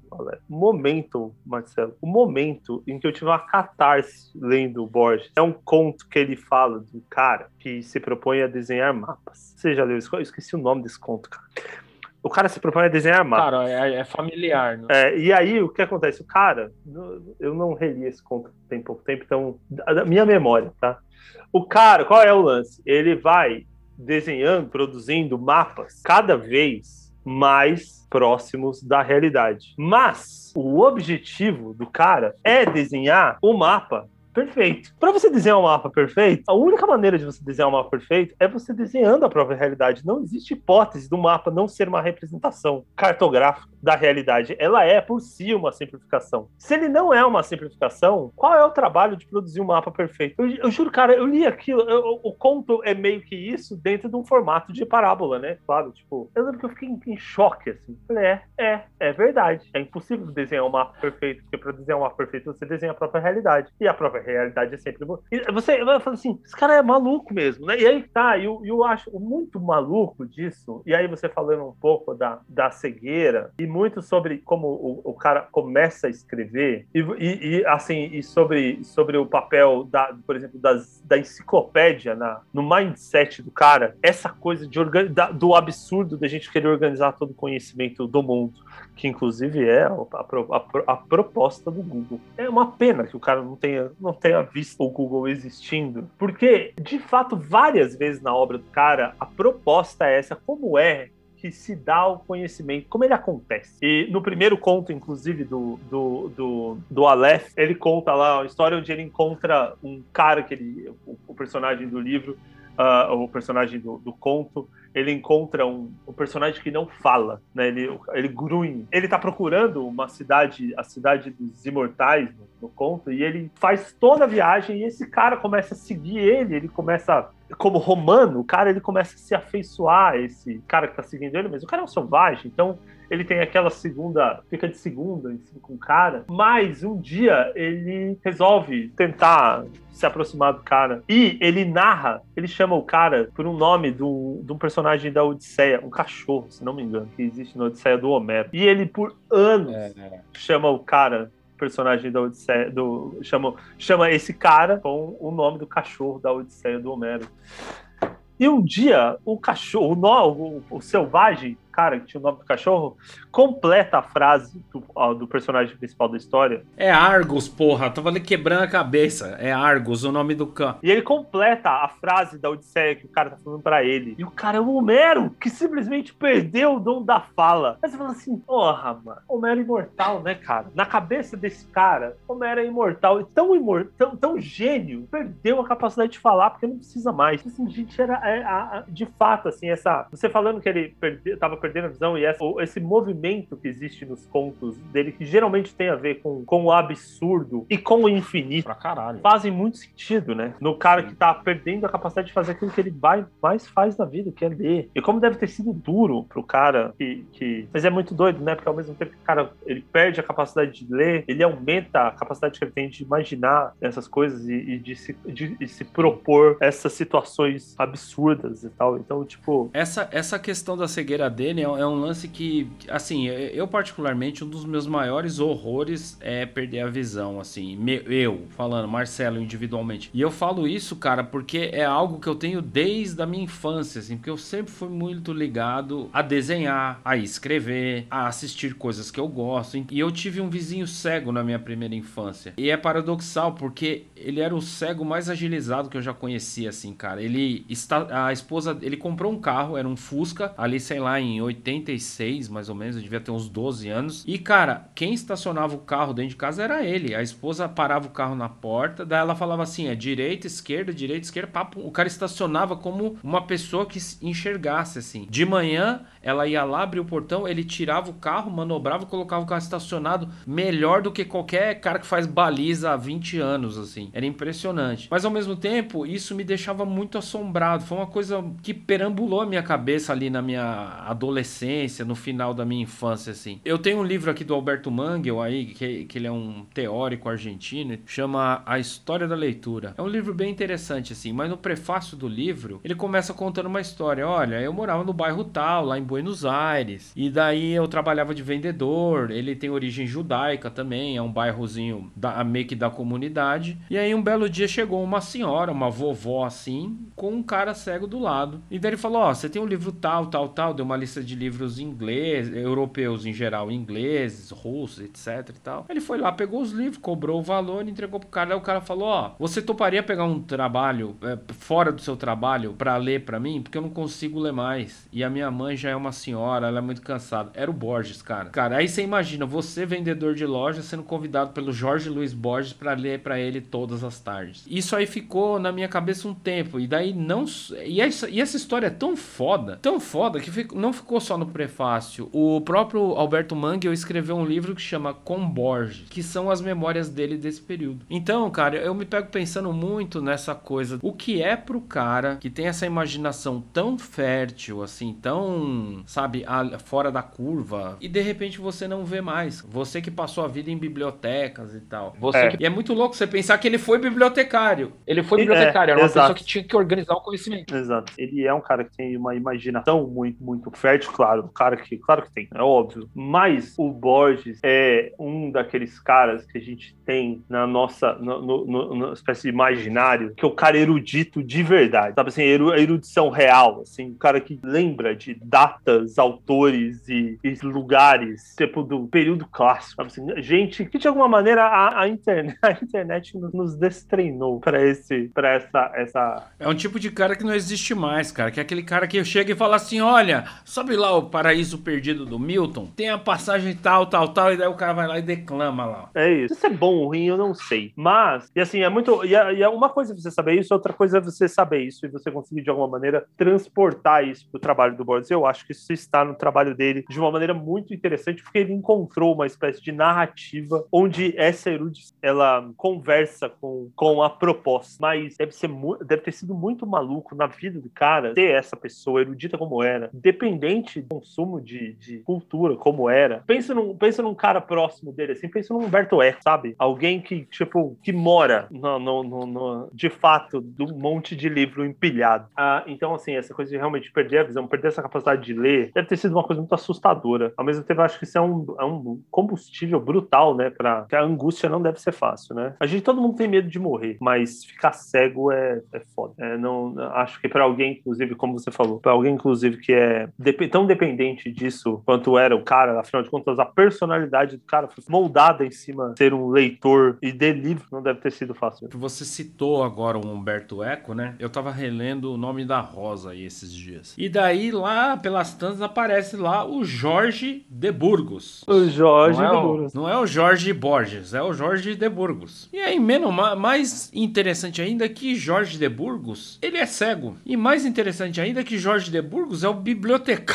o momento Marcelo, o momento em que eu tive uma catarse lendo o Borges é um conto que ele fala de um cara que se propõe a desenhar mapas. Você já leu isso? Eu esqueci o nome desse conto, cara. O cara se propõe a desenhar mapas. Cara, é, é familiar. Né? É, e aí, o que acontece? O cara, eu não reli esse conto tem pouco tempo, então, da minha memória, tá? O cara, qual é o lance? Ele vai desenhando, produzindo mapas cada vez mais próximos da realidade. Mas o objetivo do cara é desenhar o mapa perfeito. Para você desenhar um mapa perfeito, a única maneira de você desenhar um mapa perfeito é você desenhando a própria realidade. Não existe hipótese do mapa não ser uma representação cartográfica da realidade. Ela é por si uma simplificação. Se ele não é uma simplificação, qual é o trabalho de produzir um mapa perfeito? Eu, eu juro, cara, eu li aquilo, eu, o conto é meio que isso dentro de um formato de parábola, né? Claro, tipo, eu lembro que eu fiquei em, em choque, assim. Falei, é, é, é verdade. É impossível desenhar um mapa perfeito, porque para desenhar um mapa perfeito você desenha a própria realidade. E a própria realidade é sempre. Você vai falar assim, esse cara é maluco mesmo, né? E aí tá, e eu, eu acho muito maluco disso. E aí você falando um pouco da, da cegueira, e muito sobre como o, o cara começa a escrever, e, e, e, assim, e sobre, sobre o papel, da, por exemplo, das, da enciclopédia na, no mindset do cara, essa coisa de da, do absurdo da gente querer organizar todo o conhecimento do mundo, que inclusive é a, a, a, proposta do Google. É uma pena que o cara não tenha, não tenha visto o Google existindo, porque de fato várias vezes na obra do cara a proposta é essa, como é que se dá o conhecimento, como ele acontece. E no primeiro conto, inclusive, do, do, do, do Aleph, ele conta lá a história onde ele encontra um cara que ele, o, o personagem do livro, uh, o personagem do, do conto, ele encontra um, um, personagem que não fala, né? Ele, ele grunhe. Ele tá procurando uma cidade, a cidade dos imortais no, no, conto, e ele faz toda a viagem e esse cara começa a seguir ele, ele começa como romano, o cara ele começa a se afeiçoar a esse cara que tá seguindo ele, mas o cara é um selvagem, então ele tem aquela segunda, fica de segunda em cima com o cara, mas um dia ele resolve tentar se aproximar do cara e ele narra, ele chama o cara por um nome de um, de um personagem da Odisseia, um cachorro, se não me engano, que existe na Odisseia do Homero. E ele por anos é, é. chama o cara personagem da Odisseia, do, chama, chama esse cara com o nome do cachorro da Odisseia do Homero. E um dia, o cachorro, o, o, o selvagem, cara que tinha o nome do cachorro, completa a frase do, ó, do, personagem principal da história. É Argos, porra. Tava ali quebrando a cabeça. É Argos, o nome do cão. E ele completa a frase da Odisseia que o cara tá falando para ele. E o cara é o Homero, que simplesmente perdeu o dom da fala. Aí você fala assim, porra, mano. Homero é imortal, né, cara? Na cabeça desse cara, Homero é imortal. E tão imortal, tão, tão gênio, perdeu a capacidade de falar porque não precisa mais. Assim, gente, era é, de fato, assim, essa... Você falando que ele perde, tava perdendo a visão e essa, esse movimento que existe nos contos dele, que geralmente tem a ver com, com o absurdo e com o infinito, pra caralho. fazem muito sentido, né? No cara que tá perdendo a capacidade de fazer aquilo que ele mais faz na vida, que é ler. E como deve ter sido duro pro cara que, que... Mas é muito doido, né? Porque ao mesmo tempo que o cara ele perde a capacidade de ler, ele aumenta a capacidade que ele tem de imaginar essas coisas e, e de, se, de, de se propor essas situações absurdas e tal. Então, tipo. Essa, essa questão da cegueira dele dele é, é um lance que, assim, eu particularmente, um dos meus maiores horrores é perder a visão, assim. Eu, falando, Marcelo, individualmente. E eu falo isso, cara, porque é algo que eu tenho desde a minha infância, assim, porque eu sempre fui muito ligado a desenhar, a escrever, a assistir coisas que eu gosto. E eu tive um vizinho cego na minha primeira infância. E é paradoxal, porque ele era o cego mais agilizado que eu já conhecia, assim, cara. Ele está. A esposa. Ele comprou um carro, era um Fusca, ali, sei lá, em 86, mais ou menos, eu devia ter uns 12 anos. E, cara, quem estacionava o carro dentro de casa era ele. A esposa parava o carro na porta, daí ela falava assim: é direita, esquerda, direita, esquerda, papo. O cara estacionava como uma pessoa que enxergasse, assim. De manhã, ela ia lá, abrir o portão, ele tirava o carro, manobrava, colocava o carro estacionado melhor do que qualquer cara que faz baliza há 20 anos, assim. Era impressionante. Mas ao mesmo tempo, isso me deixava muito assombrado. Foi uma coisa que perambulou a minha cabeça ali na minha adolescência, no final da minha infância, assim. Eu tenho um livro aqui do Alberto Mangel aí, que, que ele é um teórico argentino, chama A História da Leitura. É um livro bem interessante, assim, mas no prefácio do livro, ele começa contando uma história. Olha, eu morava no bairro tal, lá em Buenos Aires. E daí eu trabalhava de vendedor. Ele tem origem judaica também, é um bairrozinho da, meio que da comunidade. E aí um belo dia chegou uma senhora, uma vovó assim, com um cara cego do lado. E daí ele falou: Ó, oh, você tem um livro tal, tal, tal. Deu uma lista de livros ingleses, europeus em geral, ingleses, russos, etc e tal. Ele foi lá, pegou os livros, cobrou o valor, entregou pro cara. Aí o cara falou: Ó, você toparia pegar um trabalho é, fora do seu trabalho para ler para mim? Porque eu não consigo ler mais. E a minha mãe já é uma senhora, ela é muito cansada. Era o Borges, cara. Cara, aí você imagina, você vendedor de loja sendo convidado pelo Jorge Luiz Borges para ler para ele todas as tardes. Isso aí ficou na minha cabeça um tempo. E daí não. E essa, e essa história é tão foda, tão foda, que não ficou só no prefácio. O próprio Alberto Mangel escreveu um livro que chama Com Borges, que são as memórias dele desse período. Então, cara, eu me pego pensando muito nessa coisa. O que é pro cara que tem essa imaginação tão fértil, assim, tão sabe, a, fora da curva. E de repente você não vê mais. Você que passou a vida em bibliotecas e tal. Você é. Que... E é muito louco você pensar que ele foi bibliotecário. Ele foi bibliotecário, é, era uma exato. pessoa que tinha que organizar o conhecimento. Exato. Ele é um cara que tem uma imaginação muito, muito fértil, claro. Um cara que, claro que tem, é óbvio. Mas o Borges é um daqueles caras que a gente tem na nossa, no, no, no, espécie de imaginário, que é o cara erudito de verdade. Sabe assim, a erudição real, assim, o cara que lembra de datas autores e, e, lugares, tipo do período clássico. Assim, gente que de alguma maneira a, a internet, a internet nos, destreinou para esse, para essa, essa. É um tipo de cara que não existe mais, cara. Que é aquele cara que chega e fala assim: olha, sobe lá o Paraíso Perdido do Milton, tem a passagem tal, tal, tal, e daí o cara vai lá e declama lá. É isso. Isso é bom ou ruim, eu não sei. Mas, e assim, é muito. E, é, e é uma coisa é você saber isso, outra coisa é você saber isso e você conseguir de alguma maneira transportar isso pro trabalho do Borges. Eu acho que isso está no trabalho dele de uma maneira muito interessante, porque ele encontrou uma espécie de narrativa onde essa erudição ela conversa com, com a proposta. Mas deve, ser, deve ter sido muito maluco na vida do cara ter essa pessoa erudita como era, dependente consumo de, de cultura como era. Pensa num, pensa num cara próximo dele, assim, pensa num Humberto Eco, sabe? Alguém que, tipo, que mora no, no, no, no de fato do monte de livro empilhado. Ah, então, assim, essa coisa de realmente perder a visão, perder essa capacidade de ler, deve ter sido uma coisa muito assustadora. Ao mesmo tempo, acho que isso é um, é um combustível brutal, né? Pra, que a angústia não deve ser fácil, né? A gente, todo mundo tem medo de morrer, mas ficar cego é, é foda. É, não, acho que para alguém, inclusive, como você falou, para alguém, inclusive, que é tão dependente disso quanto era o cara, afinal de contas, a personalidade do cara foi moldada em cima de ser um leitor e de livro, não deve ter sido fácil. Você citou agora o Humberto Eco, né? Eu tava relendo o nome da Rosa aí esses dias. E daí, lá pelas tantas, aparece lá o Jorge de Burgos. O Jorge não é de Burgos. Não é o Jorge Borges, é o Jorge de Burgos. E aí, menos, mais interessante ainda que Jorge de Burgos, ele é cego. E mais interessante ainda que Jorge de Burgos é o bibliotecário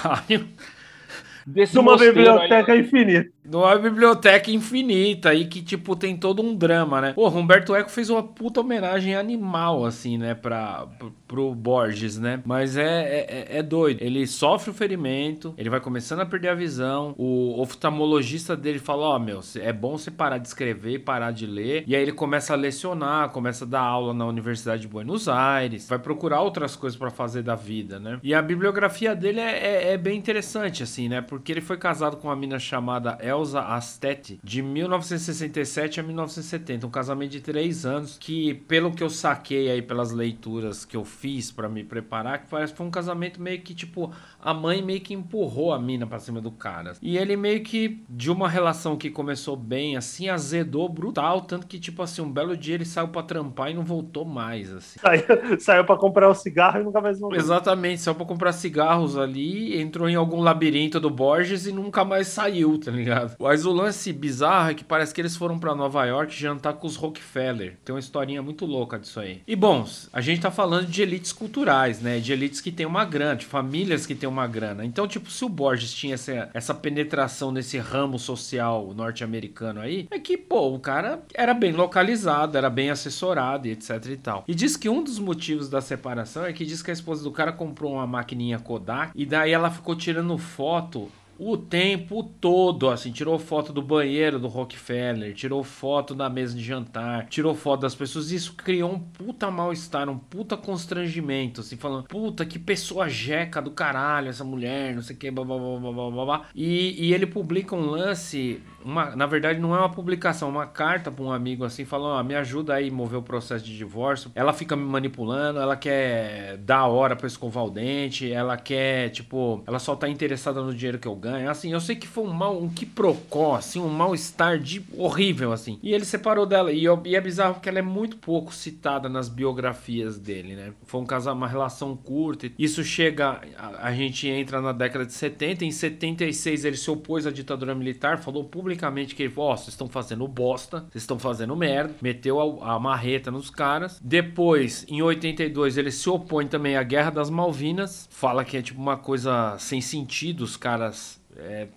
desse uma biblioteca aí, infinita. Numa biblioteca infinita aí que, tipo, tem todo um drama, né? Pô, Humberto Eco fez uma puta homenagem animal, assim, né? Pra, pro, pro Borges, né? Mas é, é, é, é doido. Ele sofre o ferimento, ele vai começando a perder a visão. O oftalmologista dele fala: Ó, oh, meu, é bom você parar de escrever, parar de ler. E aí ele começa a lecionar, começa a dar aula na Universidade de Buenos Aires, vai procurar outras coisas para fazer da vida, né? E a bibliografia dele é, é, é, bem interessante, assim, né? Porque ele foi casado com uma mina chamada Elsa Astetti, de 1967 a 1970, um casamento de três anos, que, pelo que eu saquei aí pelas leituras que eu fiz para me preparar, que parece que foi um casamento meio que, tipo, a mãe meio que empurrou a mina pra cima do cara. E ele meio que, de uma relação que começou bem, assim, azedou brutal, tanto que, tipo assim, um belo dia ele saiu pra trampar e não voltou mais, assim. Saiu, saiu pra comprar um cigarro e nunca mais voltou. Exatamente, saiu pra comprar cigarros ali, entrou em algum labirinto do Borges e nunca mais saiu, tá ligado? Mas o lance bizarro é que parece que eles foram para Nova York jantar com os Rockefeller. Tem uma historinha muito louca disso aí. E bom, a gente tá falando de elites culturais, né? De elites que têm uma grana, de famílias que têm uma grana. Então, tipo, se o Borges tinha essa, essa penetração nesse ramo social norte-americano aí, é que, pô, o cara era bem localizado, era bem assessorado e etc e tal. E diz que um dos motivos da separação é que diz que a esposa do cara comprou uma maquininha Kodak e daí ela ficou tirando foto o tempo todo, assim, tirou foto do banheiro do Rockefeller, tirou foto da mesa de jantar, tirou foto das pessoas. Isso criou um puta mal-estar, um puta constrangimento, assim, falando, puta, que pessoa jeca do caralho essa mulher, não sei o que, blá, blá, blá, blá, blá, blá. E, e ele publica um lance uma, na verdade não é uma publicação, uma carta para um amigo assim, falando, oh, me ajuda aí a mover o processo de divórcio. Ela fica me manipulando, ela quer dar hora para escovar o dente, ela quer, tipo, ela só tá interessada no dinheiro que eu ganho. Assim, eu sei que foi um mal, um que procó, assim, um mal-estar de horrível assim. E ele separou dela e, e, é bizarro porque ela é muito pouco citada nas biografias dele, né? Foi um casal, uma relação curta. Isso chega, a, a gente entra na década de 70, em 76 ele se opôs à ditadura militar, falou publicamente que Ó, oh, vocês estão fazendo bosta, vocês estão fazendo merda, meteu a, a, marreta nos caras. Depois, em 82, ele se opõe também à Guerra das Malvinas, fala que é tipo uma coisa sem sentido, os caras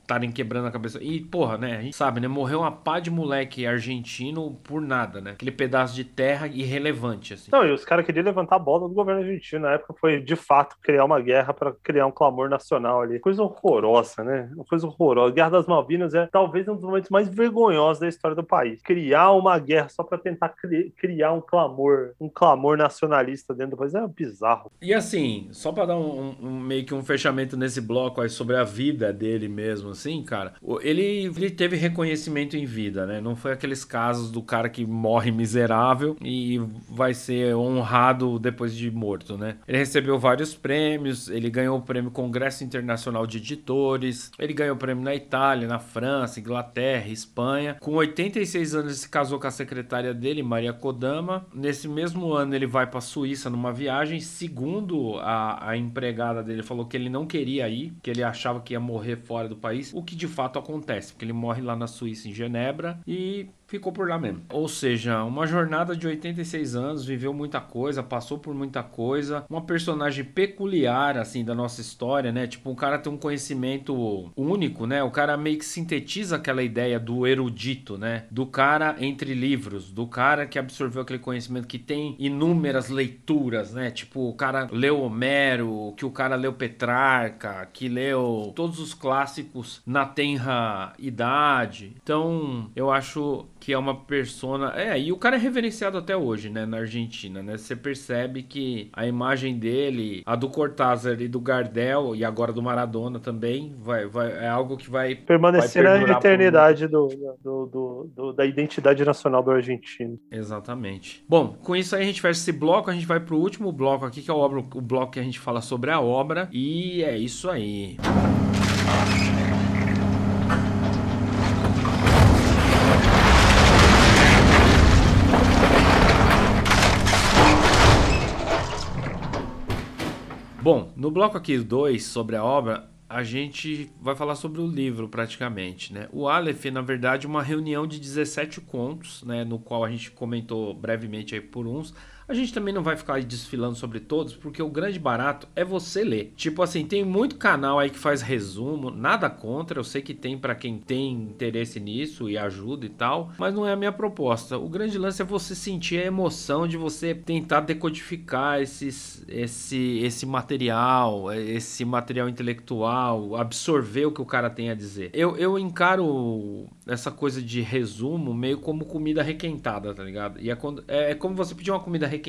estarem é, quebrando a cabeça. E, porra, né? A gente sabe, né? Morreu uma pá de moleque argentino por nada, né? Aquele pedaço de terra irrelevante, assim. Não, e os caras queriam levantar a bola do governo argentino. Na época foi, de fato, criar uma guerra para criar um clamor nacional ali. Coisa horrorosa, né? Uma coisa horrorosa. Guerra das Malvinas é talvez um dos momentos mais vergonhosos da história do país. Criar uma guerra só para tentar cri criar um clamor, um clamor nacionalista dentro do país é bizarro. E assim, só para dar um, um, meio que um fechamento nesse bloco aí sobre a vida dele mesmo, assim, cara, ele, ele teve reconhecimento em vida, né? Não foi aqueles casos do cara que morre miserável e vai ser honrado depois de morto, né? Ele recebeu vários prêmios, ele ganhou o prêmio Congresso Internacional de Editores, ele ganhou o prêmio na Itália, na França, Inglaterra, Espanha. Com 86 anos, ele se casou com a secretária dele, Maria Kodama. Nesse mesmo ano, ele vai para Suíça numa viagem. Segundo a, a empregada dele, falou que ele não queria ir, que ele achava que ia morrer fora do país, o que de fato acontece, porque ele morre lá na Suíça, em Genebra, e ficou por lá mesmo. Ou seja, uma jornada de 86 anos, viveu muita coisa, passou por muita coisa, uma personagem peculiar assim da nossa história, né? Tipo, um cara tem um conhecimento único, né? O cara meio que sintetiza aquela ideia do erudito, né? Do cara entre livros, do cara que absorveu aquele conhecimento que tem inúmeras leituras, né? Tipo, o cara leu Homero, que o cara leu Petrarca, que leu todos os clássicos na tenra idade. Então, eu acho que é uma persona. É, e o cara é reverenciado até hoje, né, na Argentina, né? Você percebe que a imagem dele, a do Cortázar e do Gardel, e agora do Maradona também, vai, vai, é algo que vai permanecer vai na eternidade do, do, do, do, da identidade nacional do argentino. Exatamente. Bom, com isso aí a gente fecha esse bloco, a gente vai pro último bloco aqui, que é o, obra, o bloco que a gente fala sobre a obra, e é isso aí. Música Bom, no bloco aqui 2 sobre a obra, a gente vai falar sobre o livro praticamente, né? O Aleph, na verdade, é uma reunião de 17 contos, né, no qual a gente comentou brevemente aí por uns. A gente também não vai ficar desfilando sobre todos, porque o grande barato é você ler. Tipo assim, tem muito canal aí que faz resumo, nada contra, eu sei que tem para quem tem interesse nisso e ajuda e tal, mas não é a minha proposta. O grande lance é você sentir a emoção de você tentar decodificar esses, esse, esse material, esse material intelectual, absorver o que o cara tem a dizer. Eu, eu encaro essa coisa de resumo meio como comida requentada, tá ligado? E é, quando, é, é como você pedir uma comida requentada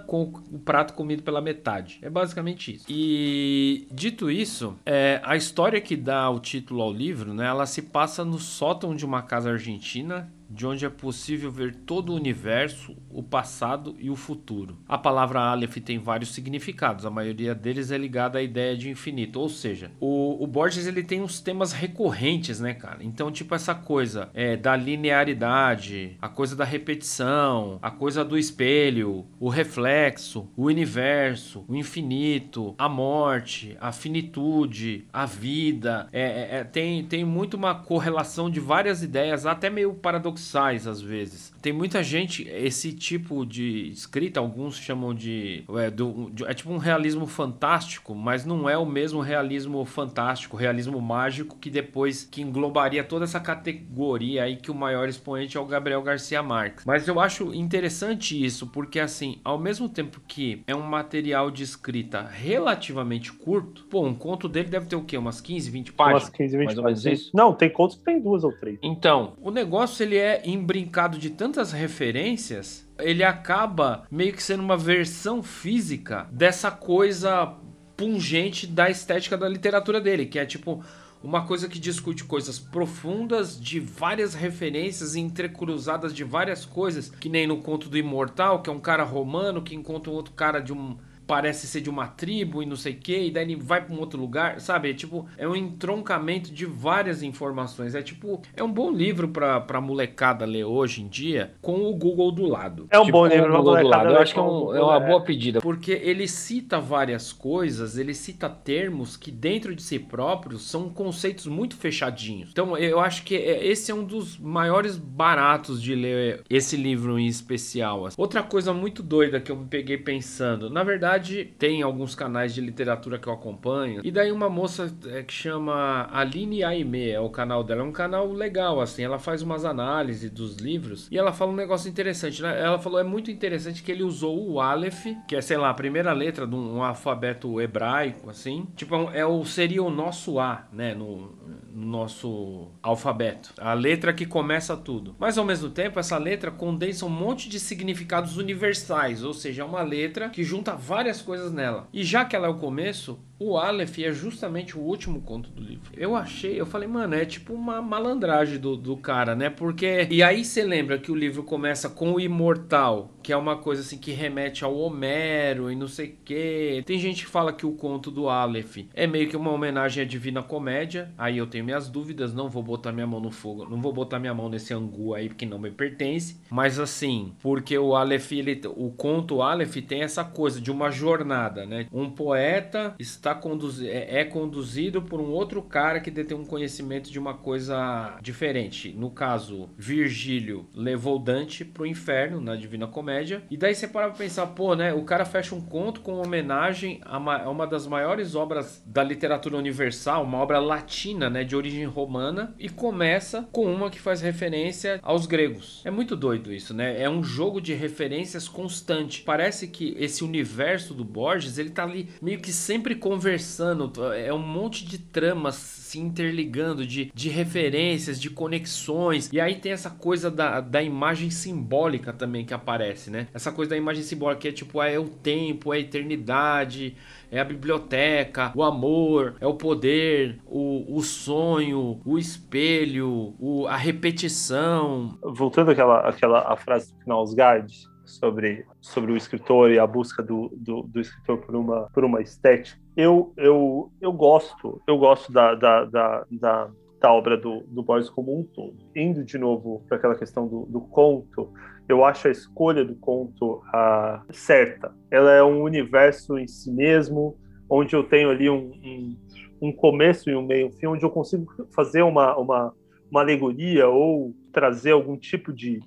com o prato comido pela metade. É basicamente isso. E dito isso, é, a história que dá o título ao livro, né? Ela se passa no sótão de uma casa argentina de onde é possível ver todo o universo, o passado e o futuro. A palavra Aleph tem vários significados, a maioria deles é ligada à ideia de infinito, ou seja, o, o Borges ele tem uns temas recorrentes, né, cara? Então, tipo essa coisa é, da linearidade, a coisa da repetição, a coisa do espelho, o reflexo, o universo, o infinito, a morte, a finitude, a vida, é, é, é tem, tem muito uma correlação de várias ideias, até meio paradoxal paradoxais às vezes. Tem muita gente, esse tipo de escrita, alguns chamam de é, do, de, é tipo um realismo fantástico, mas não é o mesmo realismo fantástico, realismo mágico que depois que englobaria toda essa categoria aí que o maior expoente é o Gabriel Garcia Marques. Mas eu acho interessante isso, porque assim, ao mesmo tempo que é um material de escrita relativamente curto, pô, um conto dele deve ter o quê? Umas 15, 20 páginas? Umas 15, 20 páginas. Não, tem contos que tem duas ou três. Então, o negócio ele é é embrincado de tantas referências, ele acaba meio que sendo uma versão física dessa coisa pungente da estética da literatura dele, que é tipo uma coisa que discute coisas profundas de várias referências entrecruzadas de várias coisas, que nem no conto do Imortal, que é um cara romano que encontra um outro cara de um parece ser de uma tribo e não sei o que, e daí ele vai para um outro lugar, sabe? É tipo, é um entroncamento de várias informações. É tipo, é um bom livro pra, pra molecada ler hoje em dia com o Google do lado. É um tipo, bom livro com o Google do lado. Eu acho que é, um, é uma boa pedida. Porque ele cita várias coisas, ele cita termos que dentro de si próprios são conceitos muito fechadinhos. Então eu acho que é, esse é um dos maiores baratos de ler esse livro em especial. Outra coisa muito doida que eu me peguei pensando, na verdade verdade, tem alguns canais de literatura que eu acompanho. E daí uma moça é, que chama Aline Aime, é o canal dela. É um canal legal, assim. Ela faz umas análises dos livros e ela fala um negócio interessante, né? Ela falou, é muito interessante que ele usou o Aleph, que é, sei lá, a primeira letra de um, um alfabeto hebraico, assim. Tipo, é, é o, seria o nosso A, né? No, no nosso alfabeto. A letra que começa tudo. Mas ao mesmo tempo, essa letra condensa um monte de significados universais, ou seja, é uma letra que junta várias coisas nela. E já que ela é o começo, o Aleph é justamente o último conto do livro. Eu achei, eu falei, mano, é tipo uma malandragem do, do cara, né? Porque. E aí você lembra que o livro começa com o Imortal, que é uma coisa assim que remete ao Homero e não sei o quê. Tem gente que fala que o conto do Aleph é meio que uma homenagem à Divina Comédia. Aí eu tenho minhas dúvidas, não vou botar minha mão no fogo, não vou botar minha mão nesse angu aí porque não me pertence. Mas assim, porque o Aleph, ele, o conto Aleph tem essa coisa de uma jornada, né? Um poeta está está conduzido, é, é, conduzido por um outro cara que detém um conhecimento de uma coisa diferente. No caso, Virgílio levou Dante pro inferno na Divina Comédia. E daí você para pra pensar, pô, né? O cara fecha um conto com homenagem a uma, a uma das maiores obras da literatura universal, uma obra latina, né? De origem romana, e começa com uma que faz referência aos gregos. É muito doido isso, né? É um jogo de referências constante. Parece que esse universo do Borges, ele tá ali meio que sempre com conversando, é um monte de tramas se interligando, de, de referências, de conexões. E aí tem essa coisa da, da imagem simbólica também que aparece, né? Essa coisa da imagem simbólica que é tipo, é o tempo, é a eternidade, é a biblioteca, o amor, é o poder, o, o sonho, o espelho, o, a repetição. Voltando àquela, àquela a frase do final, os guards sobre, sobre o escritor e a busca do, do, do, escritor por uma, por uma estética. Eu, eu, eu gosto, eu gosto da, da, da, da, da obra do, do Borges como um todo. Indo de novo para aquela questão do, do conto, eu acho a escolha do conto uh, certa. Ela é um universo em si mesmo, onde eu tenho ali um, um, um começo e um meio, um fim, onde eu consigo fazer uma, uma, uma alegoria ou trazer algum tipo de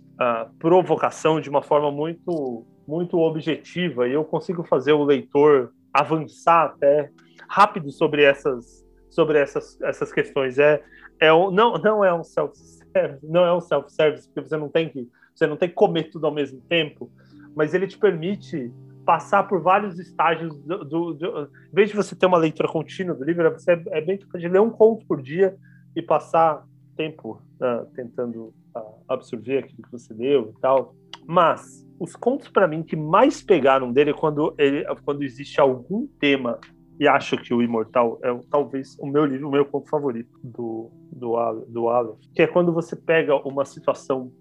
provocação de uma forma muito muito objetiva e eu consigo fazer o leitor avançar até rápido sobre essas sobre essas, essas questões. É, é um, não, não é um self-service, não é um self-service, porque você não tem que você não tem que comer tudo ao mesmo tempo, mas ele te permite passar por vários estágios do, do, do, em vez de você ter uma leitura contínua do livro, você é, é bem capaz de ler um conto por dia e passar tempo uh, tentando absorver aquilo que você leu e tal. Mas os contos para mim que mais pegaram dele é quando ele, quando existe algum tema e acho que o Imortal é talvez o meu livro, o meu conto favorito do do do Aleph, que é quando você pega uma situação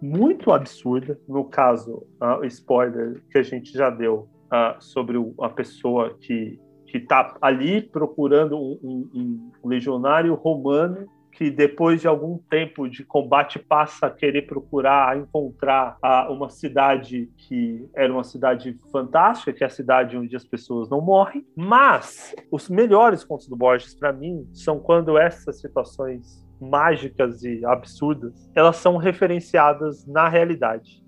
muito absurda, no caso, uh, spoiler que a gente já deu uh, sobre o, a pessoa que que está ali procurando um, um, um legionário romano que depois de algum tempo de combate passa a querer procurar encontrar a, uma cidade que era uma cidade fantástica, que é a cidade onde as pessoas não morrem. Mas os melhores contos do Borges para mim são quando essas situações mágicas e absurdas elas são referenciadas na realidade.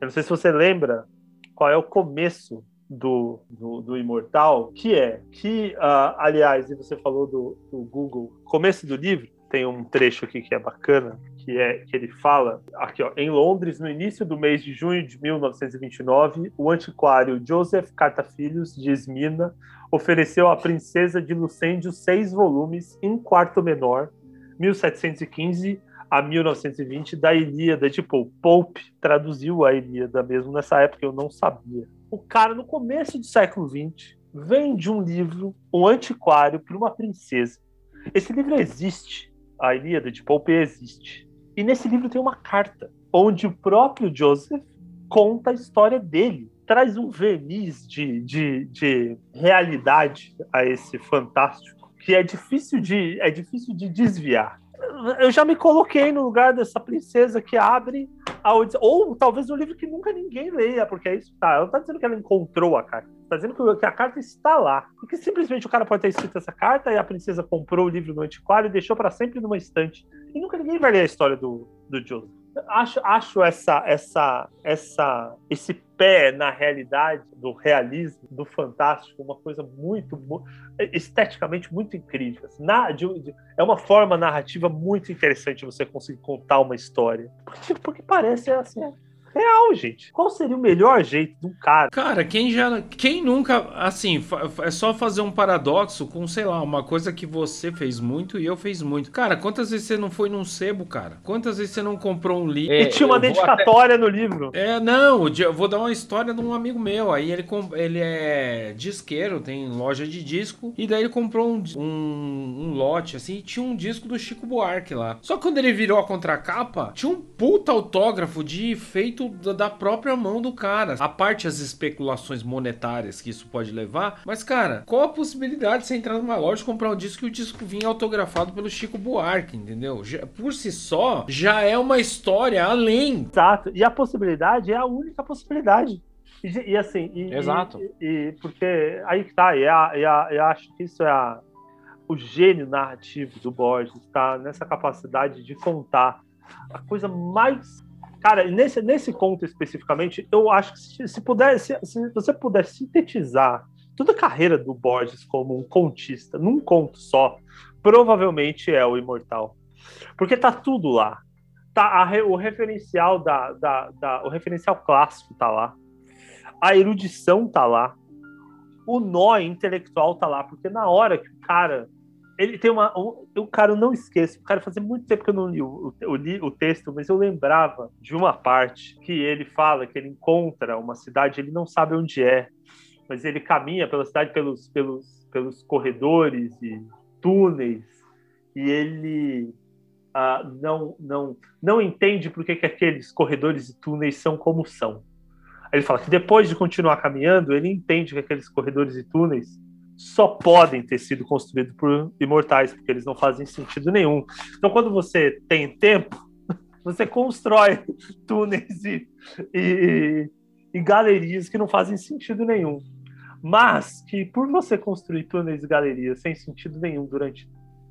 Eu não sei se você lembra qual é o começo do, do, do, Imortal, que é que, uh, aliás, e você falou do, do Google, começo do livro, tem um trecho aqui que é bacana, que é que ele fala aqui, ó, em Londres, no início do mês de junho de 1929, o antiquário Joseph Cartafilhos de Esmina ofereceu à princesa de Lucêndio seis volumes em quarto menor, 1715 a 1920, da Ilíada de Pope. Pope traduziu a Ilíada mesmo nessa época, eu não sabia. O cara, no começo do século XX, vende um livro, um antiquário, para uma princesa. Esse livro existe a Ilíada de Pope existe. E nesse livro tem uma carta onde o próprio Joseph conta a história dele. Traz um verniz de, de, de realidade a esse fantástico que é difícil de, é difícil de desviar. Eu já me coloquei no lugar dessa princesa que abre a ou talvez um livro que nunca ninguém leia, porque é isso tá. Ela não está dizendo que ela encontrou a carta Está dizendo que a carta está lá. Porque simplesmente o cara pode ter escrito essa carta e a princesa comprou o livro no antiquário e deixou para sempre numa estante. E nunca ninguém vai ler a história do, do Joseph. Acho, acho essa, essa, essa, esse pé na realidade do realismo, do fantástico, uma coisa muito, esteticamente muito incrível. Assim, na, de, de, é uma forma narrativa muito interessante você conseguir contar uma história. Porque, porque parece assim, real, gente. Qual seria o melhor jeito de um cara? Cara, quem já. Quem nunca. Assim, é só fazer um paradoxo com, sei lá, uma coisa que você fez muito e eu fiz muito. Cara, quantas vezes você não foi num sebo, cara? Quantas vezes você não comprou um livro? É, e tinha uma dedicatória até... no livro. É, não, eu vou dar uma história de um amigo meu. Aí ele, ele é disqueiro, tem loja de disco. E daí ele comprou um, um, um lote, assim, e tinha um disco do Chico Buarque lá. Só que quando ele virou a contracapa, tinha um puta autógrafo de feito feito da própria mão do cara. A parte as especulações monetárias que isso pode levar, mas cara, qual a possibilidade de você entrar numa loja e comprar um disco e o disco vinha autografado pelo Chico Buarque, entendeu? Já, por si só, já é uma história além. Exato. E a possibilidade é a única possibilidade. E, e assim, e, Exato. E, e, porque aí que tá, e, a, e, a, eu acho que isso é a, o gênio narrativo do Borges, está nessa capacidade de contar a coisa mais Cara, nesse, nesse conto especificamente, eu acho que se, se, se você puder sintetizar toda a carreira do Borges como um contista num conto só, provavelmente é o Imortal. Porque tá tudo lá. Tá a, o referencial da, da, da, o referencial clássico tá lá. A erudição tá lá. O nó intelectual tá lá, porque na hora que o cara ele tem uma. Um, cara, eu não esqueço. O cara, fazia muito tempo que eu não li o, li o texto, mas eu lembrava de uma parte que ele fala que ele encontra uma cidade, ele não sabe onde é, mas ele caminha pela cidade pelos, pelos, pelos corredores e túneis, e ele ah, não, não, não entende por que, que aqueles corredores e túneis são como são. Aí ele fala que depois de continuar caminhando, ele entende que aqueles corredores e túneis só podem ter sido construídos por imortais, porque eles não fazem sentido nenhum. Então, quando você tem tempo, você constrói túneis e, e, e galerias que não fazem sentido nenhum. Mas que por você construir túneis e galerias sem sentido nenhum durante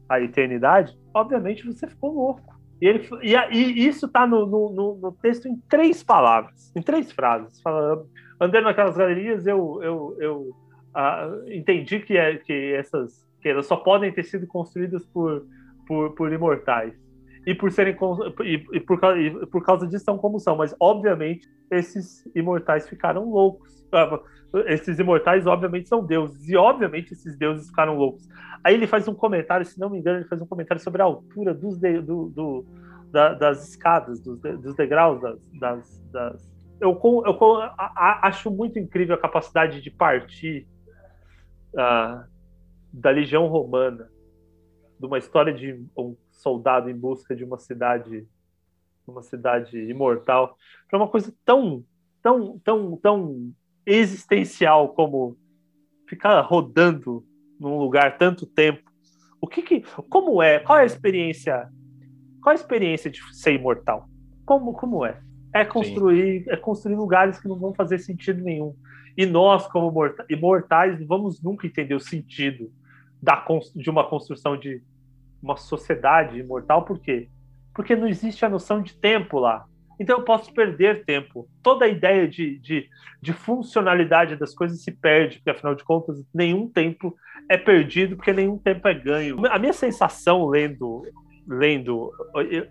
a eternidade, obviamente você ficou louco. E, ele, e, e isso está no, no, no, texto em três palavras, em três frases. Fala, andando naquelas galerias, eu, eu, eu ah, entendi que, é, que essas que elas só podem ter sido construídas por, por, por imortais. E por serem e, e, por, e por causa disso são como são, mas obviamente esses imortais ficaram loucos. Ah, esses imortais, obviamente, são deuses, e obviamente esses deuses ficaram loucos. Aí ele faz um comentário, se não me engano, ele faz um comentário sobre a altura dos de, do, do da, das escadas, dos, de, dos degraus, das, das, das... Eu, eu a, acho muito incrível a capacidade de partir da legião romana, de uma história de um soldado em busca de uma cidade, uma cidade imortal, para uma coisa tão, tão, tão, tão existencial como ficar rodando num lugar tanto tempo. O que, que como é? Qual é a experiência? Qual é a experiência de ser imortal? Como como é? É construir, Sim. é construir lugares que não vão fazer sentido nenhum. E nós, como imortais, não vamos nunca entender o sentido da, de uma construção de uma sociedade imortal, por quê? Porque não existe a noção de tempo lá. Então eu posso perder tempo. Toda a ideia de, de, de, funcionalidade das coisas se perde, porque afinal de contas, nenhum tempo é perdido, porque nenhum tempo é ganho. A minha sensação lendo lendo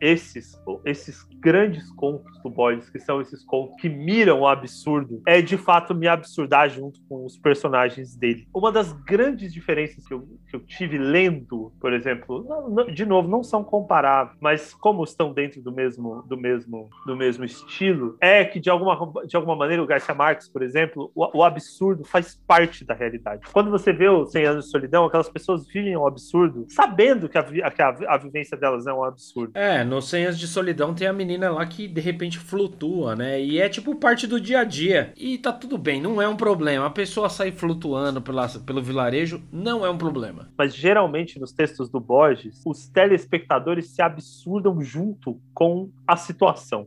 esses, esses grandes contos do Borges, que são esses contos que miram o absurdo, é de fato me absurdar junto com os personagens dele. Uma das grandes diferenças que eu, que eu tive lendo, por exemplo, não, não, de novo, não são comparáveis, mas como estão dentro do mesmo, do mesmo, do mesmo estilo, é que de alguma, de alguma maneira o Garcia Marques, por exemplo, o, o absurdo faz parte da realidade. Quando você vê o 100 anos de solidão, aquelas pessoas vivem o absurdo, sabendo que a, que a, a vivência dela delas é um absurdo. É, no Senhas de Solidão tem a menina lá que de repente flutua, né? E é tipo parte do dia a dia. E tá tudo bem, não é um problema. A pessoa sair flutuando pela, pelo vilarejo não é um problema. Mas geralmente nos textos do Borges, os telespectadores se absurdam junto com a situação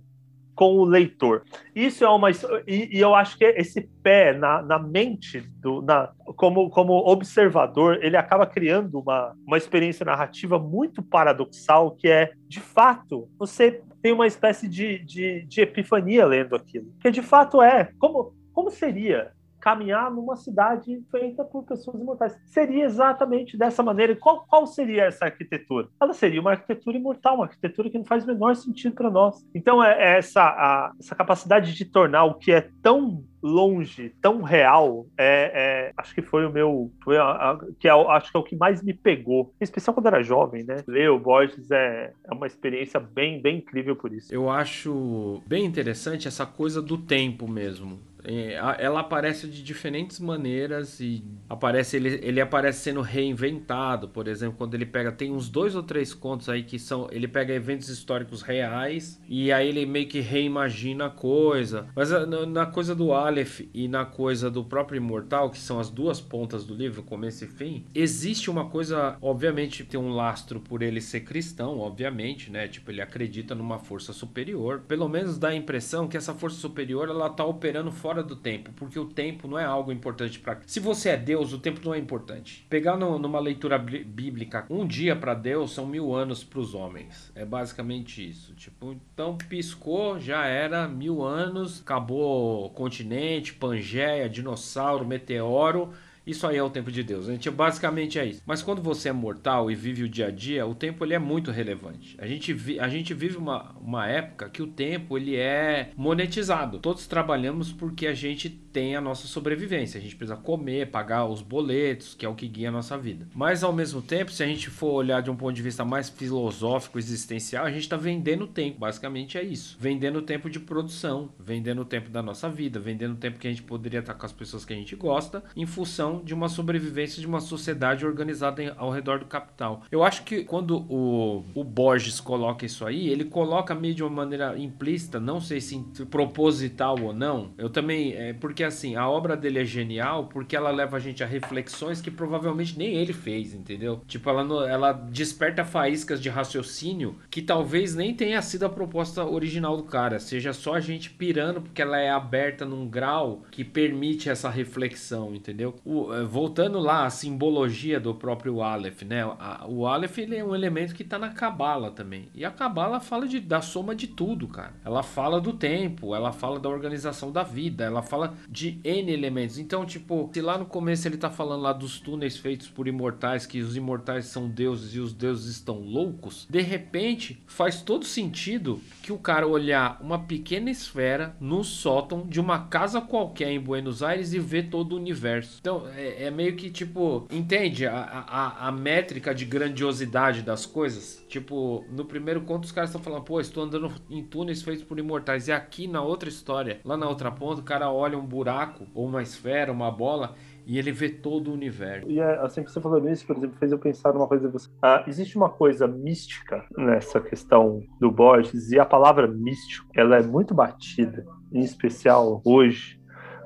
com o leitor. Isso é uma e, e eu acho que esse pé na, na mente do na, como, como observador ele acaba criando uma, uma experiência narrativa muito paradoxal que é de fato você tem uma espécie de, de, de epifania lendo aquilo que de fato é como como seria caminhar numa cidade feita por pessoas imortais. Seria exatamente dessa maneira. Qual, qual seria essa arquitetura? Ela seria uma arquitetura imortal, uma arquitetura que não faz o menor sentido para nós. Então, é, é essa, a, essa capacidade de tornar o que é tão longe, tão real, é, é, acho que foi o meu, foi a, a, que é, acho que é o que mais me pegou, em especial quando era jovem, né? Ler o Borges é, é uma experiência bem, bem incrível por isso. Eu acho bem interessante essa coisa do tempo mesmo. É, ela aparece de diferentes maneiras e aparece ele, ele aparece sendo reinventado, por exemplo, quando ele pega tem uns dois ou três contos aí que são ele pega eventos históricos reais e aí ele meio que reimagina a coisa. Mas na, coisa do Aleph e na coisa do próprio Imortal, que são as duas pontas do livro, começo e fim, existe uma coisa, obviamente tem um lastro por ele ser cristão, obviamente, né? Tipo, ele acredita numa força superior. Pelo menos dá a impressão que essa força superior ela tá operando fora fora do tempo, porque o tempo não é algo importante para. Se você é Deus, o tempo não é importante. Pegar no, numa leitura bíblica, um dia para Deus são mil anos para os homens. É basicamente isso. Tipo, então piscou, já era mil anos, acabou continente, Pangeia, dinossauro, meteoro isso aí é o tempo de Deus. A gente basicamente é isso. Mas quando você é mortal e vive o dia a dia, o tempo ele é muito relevante. A gente, vi, a gente vive uma, uma época que o tempo ele é monetizado. Todos trabalhamos porque a gente tem a nossa sobrevivência. A gente precisa comer, pagar os boletos, que é o que guia a nossa vida. Mas ao mesmo tempo, se a gente for olhar de um ponto de vista mais filosófico, existencial, a gente está vendendo tempo. Basicamente é isso. Vendendo tempo de produção, vendendo tempo da nossa vida, vendendo tempo que a gente poderia estar com as pessoas que a gente gosta, em função de uma sobrevivência de uma sociedade organizada ao redor do capital. Eu acho que quando o, o Borges coloca isso aí, ele coloca meio de uma maneira implícita, não sei se proposital ou não. Eu também, é, porque que assim, a obra dele é genial porque ela leva a gente a reflexões que provavelmente nem ele fez, entendeu? Tipo, ela, ela desperta faíscas de raciocínio que talvez nem tenha sido a proposta original do cara, seja só a gente pirando porque ela é aberta num grau que permite essa reflexão, entendeu? O, eh, voltando lá, a simbologia do próprio Aleph, né? O Aleph ele é um elemento que tá na Cabala também. E a Cabala fala de, da soma de tudo, cara. Ela fala do tempo, ela fala da organização da vida, ela fala de N elementos. Então, tipo, se lá no começo ele tá falando lá dos túneis feitos por imortais, que os imortais são deuses e os deuses estão loucos, de repente faz todo sentido que o cara olhar uma pequena esfera no sótão de uma casa qualquer em Buenos Aires e ver todo o universo. Então, é, é meio que tipo, entende a, a, a métrica de grandiosidade das coisas? Tipo, no primeiro conto os caras estão falando, pô, estou andando em túneis feitos por imortais. E aqui na outra história, lá na outra ponta, o cara olha um buraco, ou uma esfera, uma bola, e ele vê todo o universo. E é, assim que você falou nisso, por exemplo, fez eu pensar numa coisa. Ah, existe uma coisa mística nessa questão do Borges, e a palavra místico, ela é muito batida, em especial hoje,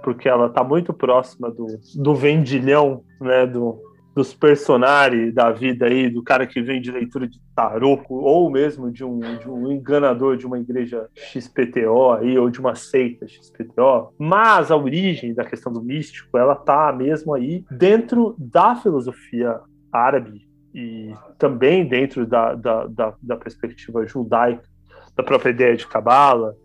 porque ela está muito próxima do, do vendilhão, né, do, dos personagens da vida aí, do cara que vem de leitura de tarô, ou mesmo de um, de um enganador de uma igreja XPTO aí, ou de uma seita XPTO. Mas a origem da questão do místico, ela tá mesmo aí dentro da filosofia árabe e também dentro da, da, da, da perspectiva judaica, da própria ideia de Cabala,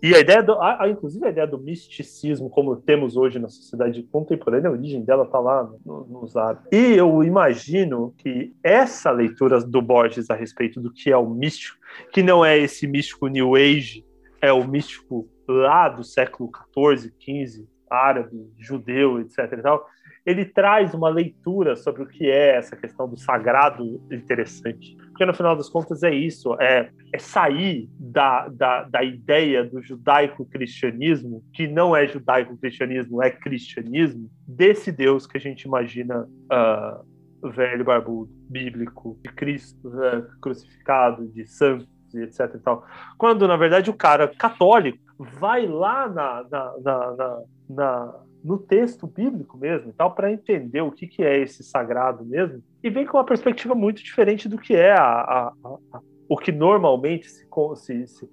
e a ideia, do, a, a, inclusive a ideia do misticismo, como temos hoje na sociedade contemporânea, a origem dela está lá no, nos árabes. E eu imagino que essa leitura do Borges a respeito do que é o místico, que não é esse místico New Age, é o místico lá do século XIV, XV, árabe, judeu, etc. E tal, ele traz uma leitura sobre o que é essa questão do sagrado interessante. Porque no final das contas é isso, é, é sair da, da, da ideia do judaico-cristianismo, que não é judaico-cristianismo, é cristianismo, desse Deus que a gente imagina uh, velho, barbudo, bíblico, de Cristo uh, crucificado, de santos etc. E tal. Quando, na verdade, o cara católico vai lá na, na, na, na no texto bíblico mesmo, tal, para entender o que, que é esse sagrado mesmo, e vem com uma perspectiva muito diferente do que é a, a, a, o que normalmente se, se, se,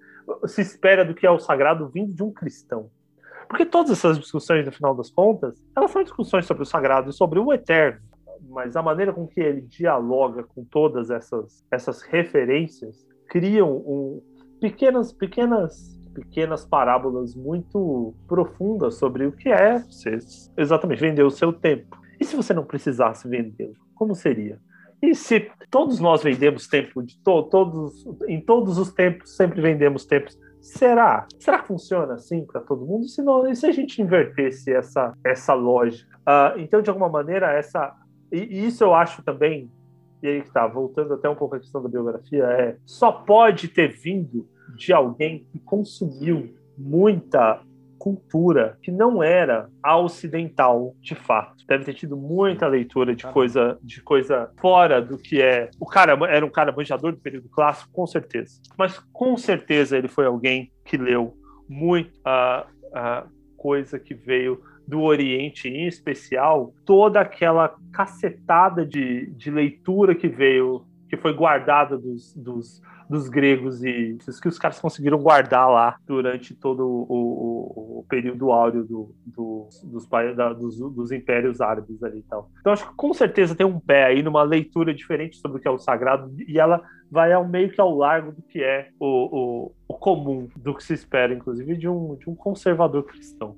se espera do que é o sagrado vindo de um cristão. Porque todas essas discussões, no final das contas, elas são discussões sobre o sagrado e sobre o eterno. Mas a maneira com que ele dialoga com todas essas, essas referências criam um, pequenas, pequenas pequenas parábolas muito profundas sobre o que é você exatamente vender o seu tempo. E se você não precisasse vendê-lo, como seria? E se todos nós vendemos tempo de to todos em todos os tempos sempre vendemos tempos, será? Será que funciona assim para todo mundo? Se não, e se a gente invertesse essa essa lógica? Uh, então, de alguma maneira, essa e, isso eu acho também e aí que tá, voltando até um pouco à questão da biografia, é só pode ter vindo de alguém que consumiu muita cultura que não era a ocidental de fato. Deve ter tido muita leitura de coisa de coisa fora do que é. O cara era um cara manjador do período clássico, com certeza. Mas com certeza ele foi alguém que leu muita uh, coisa que veio do Oriente, em especial, toda aquela cacetada de, de leitura que veio, que foi guardada dos, dos dos gregos e isso que os caras conseguiram guardar lá durante todo o, o, o período áureo do, do, dos, da, dos, dos, impérios árabes ali e tal. Então acho que com certeza tem um pé aí numa leitura diferente sobre o que é o sagrado e ela vai ao meio que ao largo do que é o, o, comum, do que se espera, inclusive, de um, de um conservador cristão.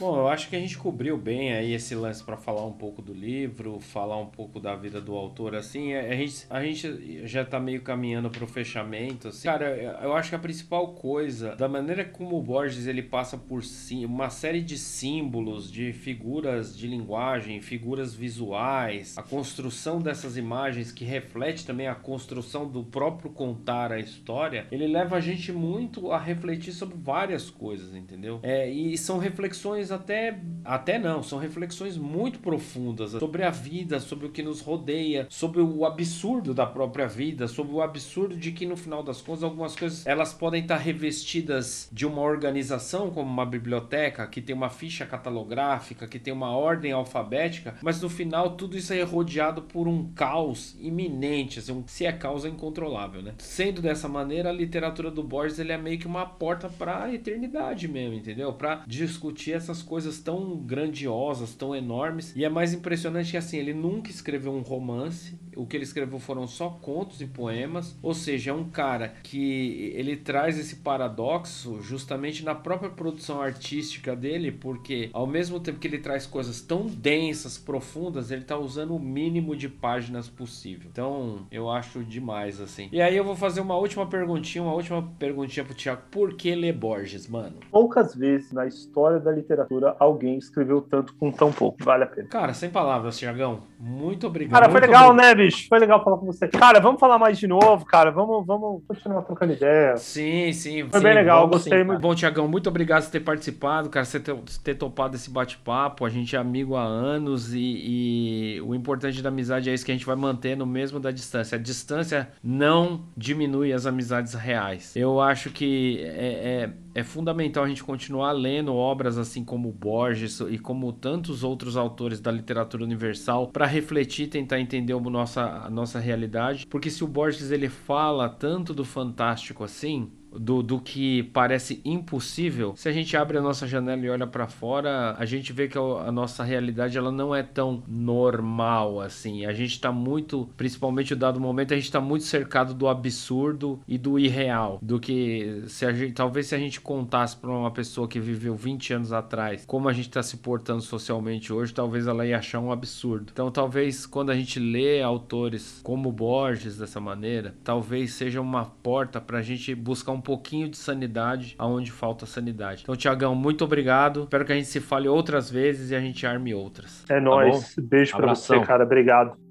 Bom, eu acho que a gente cobriu bem aí esse lance para falar um pouco do livro, falar um pouco da vida do autor, assim, a gente, a gente já tá meio caminhando pro fechamento, assim. Cara, eu acho que a principal coisa, da maneira como o Borges ele passa por si, uma série de símbolos, de figuras de linguagem, figuras visuais, a construção dessas imagens que reflete também a construção do próprio contar a história, ele leva a gente muito a refletir sobre várias coisas, entendeu? É, e são reflexões reflexões até até não, são reflexões muito profundas sobre a vida, sobre o que nos rodeia, sobre o absurdo da própria vida, sobre o absurdo de que no final das contas algumas coisas elas podem estar revestidas de uma organização como uma biblioteca que tem uma ficha catalográfica, que tem uma ordem alfabética, mas no final tudo isso é rodeado por um caos iminente, assim, se é caos é incontrolável, né? Sendo dessa maneira, a literatura do Borges ele é meio que uma porta para a eternidade mesmo, entendeu? Para discutir essas coisas tão grandiosas, tão enormes. E é mais impressionante que assim, ele nunca escreveu um romance, o que ele escreveu foram só contos e poemas, ou seja, é um cara que ele traz esse paradoxo justamente na própria produção artística dele, porque ao mesmo tempo que ele traz coisas tão densas, profundas, ele tá usando o mínimo de páginas possível. Então, eu acho demais assim. E aí eu vou fazer uma última perguntinha, uma última perguntinha pro Thiago. Por que ler Borges, mano? Poucas vezes na história da literatura alguém escreveu tanto com tão pouco. Vale a pena. Cara, sem palavras, Thiagão. Muito obrigado. Cara, foi legal, obrigado. né, bicho? Foi legal falar com você. Cara, vamos falar mais de novo, cara. Vamos, vamos continuar trocando ideia. Sim, sim. Foi sim, bem legal, gostei sim, muito. Bom, Tiagão, muito obrigado por ter participado, cara, você ter, ter topado esse bate-papo. A gente é amigo há anos e, e, o importante da amizade é isso que a gente vai manter no mesmo da distância. A distância não diminui as amizades reais. Eu acho que é, é, é fundamental a gente continuar lendo obras assim como Borges e como tantos outros autores da literatura universal para refletir, tentar entender a nossa, a nossa realidade. Porque se o Borges ele fala tanto do fantástico assim, do, do que parece impossível, se a gente abre a nossa janela e olha para fora, a gente vê que a, nossa realidade ela não é tão normal assim. A gente tá muito, principalmente no dado momento, a gente tá muito cercado do absurdo e do irreal, do que se a gente, talvez se a gente contasse para uma pessoa que viveu 20 anos atrás como a gente tá se portando socialmente hoje, talvez ela ia achar um absurdo. Então, talvez quando a gente lê autores como Borges dessa maneira, talvez seja uma porta para a gente buscar um um pouquinho de sanidade aonde falta sanidade. Então, Tiagão, muito obrigado. Espero que a gente se fale outras vezes e a gente arme outras. É tá nóis. Beijo para você, cara. Obrigado.